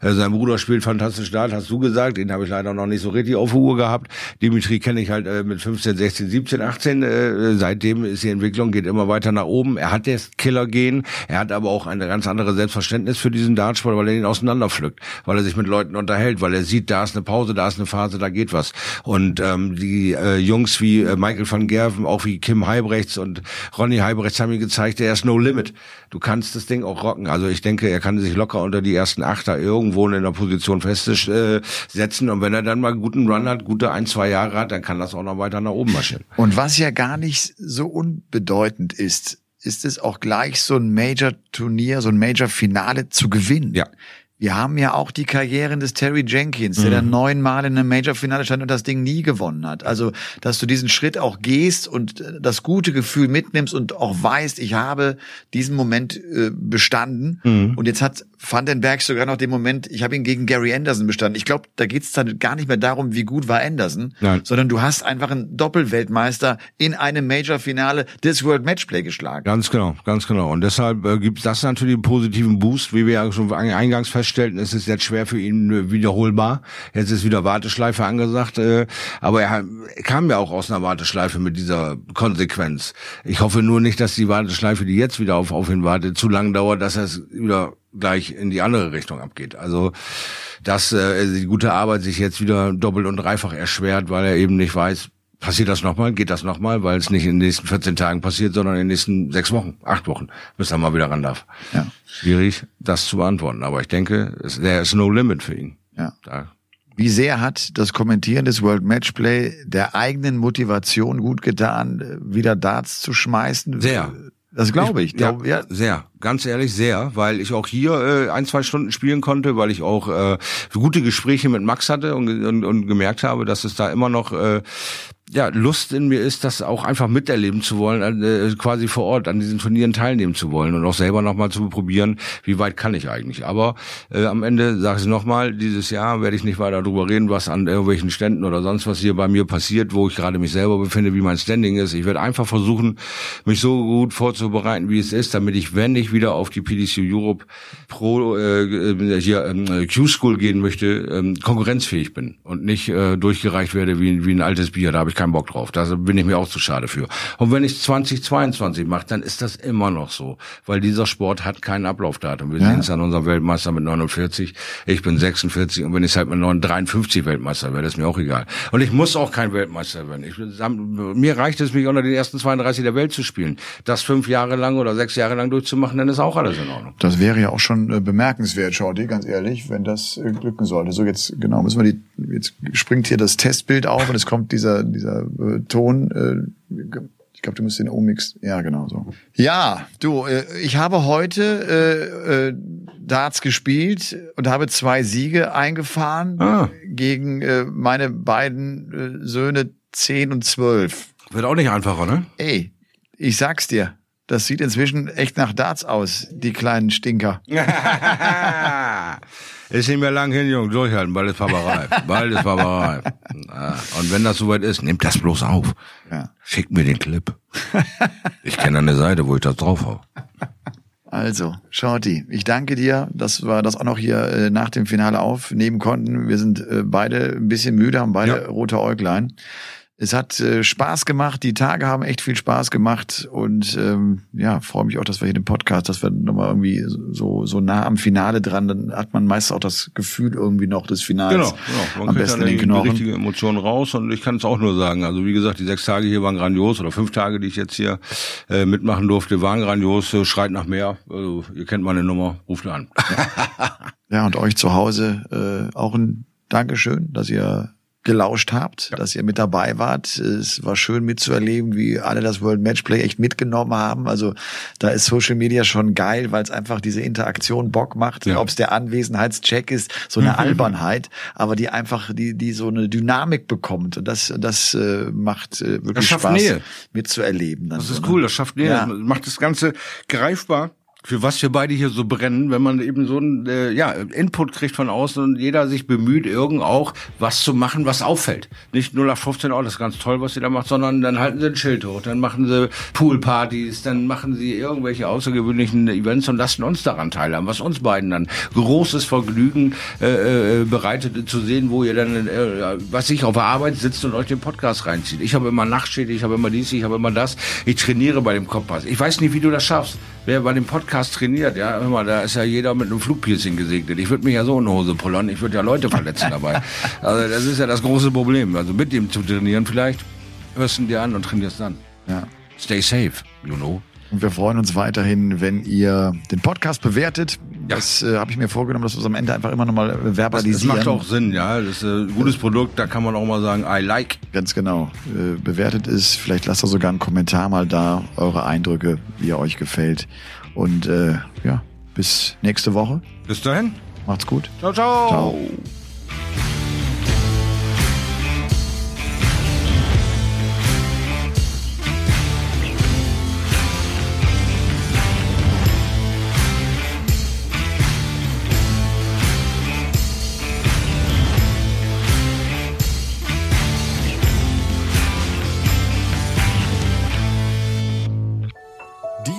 Äh, sein Bruder spielt fantastisch Dart, hast du gesagt. Den habe ich leider noch nicht so richtig auf der Uhr gehabt. Dimitri kenne ich halt äh, mit 15, 16, 17, 18. Äh, seitdem ist die Entwicklung geht immer weiter nach oben. Er hat das Killer-Gen. Er hat aber auch ein ganz anderes Selbstverständnis für diesen Dartsport, weil er ihn auseinanderpflückt, weil er sich mit Leuten unterhält, weil er sieht, da ist eine Pause, da ist eine Phase, da geht was. Und ähm, die äh, Jungs wie äh, Michael van Gerven, auch wie Kim Heibrechts und Ronny Heibrechts haben ihm gezeigt, er ist no limit. Du kannst das Ding auch rocken. Also ich denke, er kann sich locker unter die ersten Achter irgendwo in einer Position festsetzen. Und wenn er dann mal guten Run hat, gute ein, zwei Jahre hat, dann kann das auch noch weiter nach oben marschieren. Und was ja gar nicht so unbedeutend ist, ist es auch gleich so ein Major-Turnier, so ein Major-Finale zu gewinnen. Ja. Wir haben ja auch die Karrieren des Terry Jenkins, der dann neunmal in einem Major-Finale stand und das Ding nie gewonnen hat. Also, dass du diesen Schritt auch gehst und äh, das gute Gefühl mitnimmst und auch weißt, ich habe diesen Moment äh, bestanden. Und jetzt hat Vandenberg sogar noch den Moment, ich habe ihn gegen Gary Anderson bestanden. Ich glaube, da geht's dann gar nicht mehr darum, wie gut war Anderson, Nein. sondern du hast einfach einen Doppelweltmeister in einem Major-Finale des World Matchplay geschlagen. Ganz genau, ganz genau. Und deshalb äh, gibt das natürlich einen positiven Boost, wie wir ja schon eingangs feststellen feststellten, es ist jetzt schwer für ihn äh, wiederholbar. Jetzt ist wieder Warteschleife angesagt, äh, aber er kam ja auch aus einer Warteschleife mit dieser Konsequenz. Ich hoffe nur nicht, dass die Warteschleife, die jetzt wieder auf, auf ihn wartet, zu lang dauert, dass er es wieder gleich in die andere Richtung abgeht. Also dass äh, die gute Arbeit sich jetzt wieder doppelt und dreifach erschwert, weil er eben nicht weiß, passiert das nochmal, geht das nochmal, weil es nicht in den nächsten 14 Tagen passiert, sondern in den nächsten sechs Wochen, acht Wochen, bis er mal wieder ran darf. Ja. Schwierig, das zu beantworten. Aber ich denke, there is no limit für ihn. Ja. Da. Wie sehr hat das Kommentieren des World Matchplay der eigenen Motivation gut getan, wieder Darts zu schmeißen? Sehr. Das glaube ich. ich glaub, ja, ja, sehr. Ganz ehrlich, sehr. Weil ich auch hier äh, ein, zwei Stunden spielen konnte, weil ich auch äh, gute Gespräche mit Max hatte und, und, und gemerkt habe, dass es da immer noch äh, ja, Lust in mir ist, das auch einfach miterleben zu wollen, äh, quasi vor Ort an diesen Turnieren teilnehmen zu wollen und auch selber nochmal zu probieren, wie weit kann ich eigentlich. Aber äh, am Ende sage ich nochmal, dieses Jahr werde ich nicht weiter darüber reden, was an irgendwelchen Ständen oder sonst was hier bei mir passiert, wo ich gerade mich selber befinde, wie mein Standing ist. Ich werde einfach versuchen, mich so gut vorzubereiten, wie es ist, damit ich, wenn ich wieder auf die PDC Europe Pro äh, äh hier äh, Q-School gehen möchte, äh, konkurrenzfähig bin und nicht äh, durchgereicht werde wie, wie ein altes Bier. Da habe ich keinen Bock drauf. Da bin ich mir auch zu schade für. Und wenn ich 2022 mache, dann ist das immer noch so, weil dieser Sport hat kein Ablaufdatum. Wir ja. sehen es an unserem Weltmeister mit 49, ich bin 46 und wenn ich halt mit 53 Weltmeister werde, ist mir auch egal. Und ich muss auch kein Weltmeister werden. Ich, mir reicht es, mich unter den ersten 32 der Welt zu spielen. Das fünf Jahre lang oder sechs Jahre lang durchzumachen, dann ist auch alles in Ordnung. Das wäre ja auch schon äh, bemerkenswert, Shorty, ganz ehrlich, wenn das äh, glücken sollte. So jetzt, genau, müssen wir die, jetzt springt hier das Testbild auf und es kommt dieser, dieser dieser äh, Ton. Äh, ich glaube, du musst den Omix. Ja, genau so. Ja, du, äh, ich habe heute äh, äh, Darts gespielt und habe zwei Siege eingefahren ah. gegen äh, meine beiden äh, Söhne 10 und 12. Wird auch nicht einfacher, ne? Ey, ich sag's dir. Das sieht inzwischen echt nach Darts aus, die kleinen Stinker. ist nicht mehr lang hin, Junge, durchhalten, bald ist Barbarei. bald ist Barbarei. Und wenn das soweit ist, nehmt das bloß auf. Ja. Schickt mir den Clip. Ich kenne eine Seite, wo ich das drauf hau. Also, Shorty, ich danke dir, dass wir das auch noch hier äh, nach dem Finale aufnehmen konnten. Wir sind äh, beide ein bisschen müde, haben beide ja. rote Äuglein. Es hat äh, Spaß gemacht, die Tage haben echt viel Spaß gemacht und ähm, ja, freue mich auch, dass wir hier den Podcast, dass wir nochmal irgendwie so so nah am Finale dran, dann hat man meist auch das Gefühl irgendwie noch des Finals. Genau, genau. Man am besten dann den die richtige Emotion raus und ich kann es auch nur sagen, also wie gesagt, die sechs Tage hier waren grandios oder fünf Tage, die ich jetzt hier äh, mitmachen durfte, waren grandios, äh, schreit nach mehr. Also, ihr kennt meine Nummer, ruft an. ja, und euch zu Hause äh, auch ein Dankeschön, dass ihr gelauscht habt, ja. dass ihr mit dabei wart. Es war schön mitzuerleben, wie alle das World Matchplay echt mitgenommen haben. Also da ist Social Media schon geil, weil es einfach diese Interaktion Bock macht. Ja. Ob es der Anwesenheitscheck ist, so eine mhm. Albernheit, aber die einfach, die, die so eine Dynamik bekommt. Und das, das äh, macht äh, wirklich Spaß Nähe. mitzuerleben. das ist so, cool, das schafft Nähe. Ja. Das macht das Ganze greifbar für was wir beide hier so brennen, wenn man eben so einen äh, ja, Input kriegt von außen und jeder sich bemüht, irgend auch was zu machen, was auffällt. Nicht 0 nach 15, oh, das ist ganz toll, was sie da macht, sondern dann halten sie ein Schild hoch, dann machen sie Poolpartys, dann machen sie irgendwelche außergewöhnlichen Events und lassen uns daran teilhaben, was uns beiden dann großes Vergnügen äh, äh, bereitet zu sehen, wo ihr dann, äh, was ich auf der Arbeit sitzt und euch den Podcast reinzieht. Ich habe immer Nachtschicht, ich habe immer dies, ich habe immer das. Ich trainiere bei dem Kompass. Ich weiß nicht, wie du das schaffst. Wer bei dem Podcast trainiert, ja, hör mal, da ist ja jeder mit einem Flugpiercing gesegnet. Ich würde mich ja so in die Hose pullern, ich würde ja Leute verletzen dabei. Also das ist ja das große Problem. Also mit ihm zu trainieren, vielleicht hörst du ihn dir an und trainierst dann. Ja. Stay safe, you know. Und wir freuen uns weiterhin, wenn ihr den Podcast bewertet. Ja. Das äh, habe ich mir vorgenommen, dass wir es am Ende einfach immer nochmal verbalisieren. Das, das macht auch Sinn, ja. Das ist ein gutes Produkt, da kann man auch mal sagen, I like. Ganz genau. Äh, bewertet es, vielleicht lasst ihr sogar einen Kommentar mal da, eure Eindrücke, wie er euch gefällt. Und äh, ja, bis nächste Woche. Bis dahin. Macht's gut. Ciao, ciao. Ciao.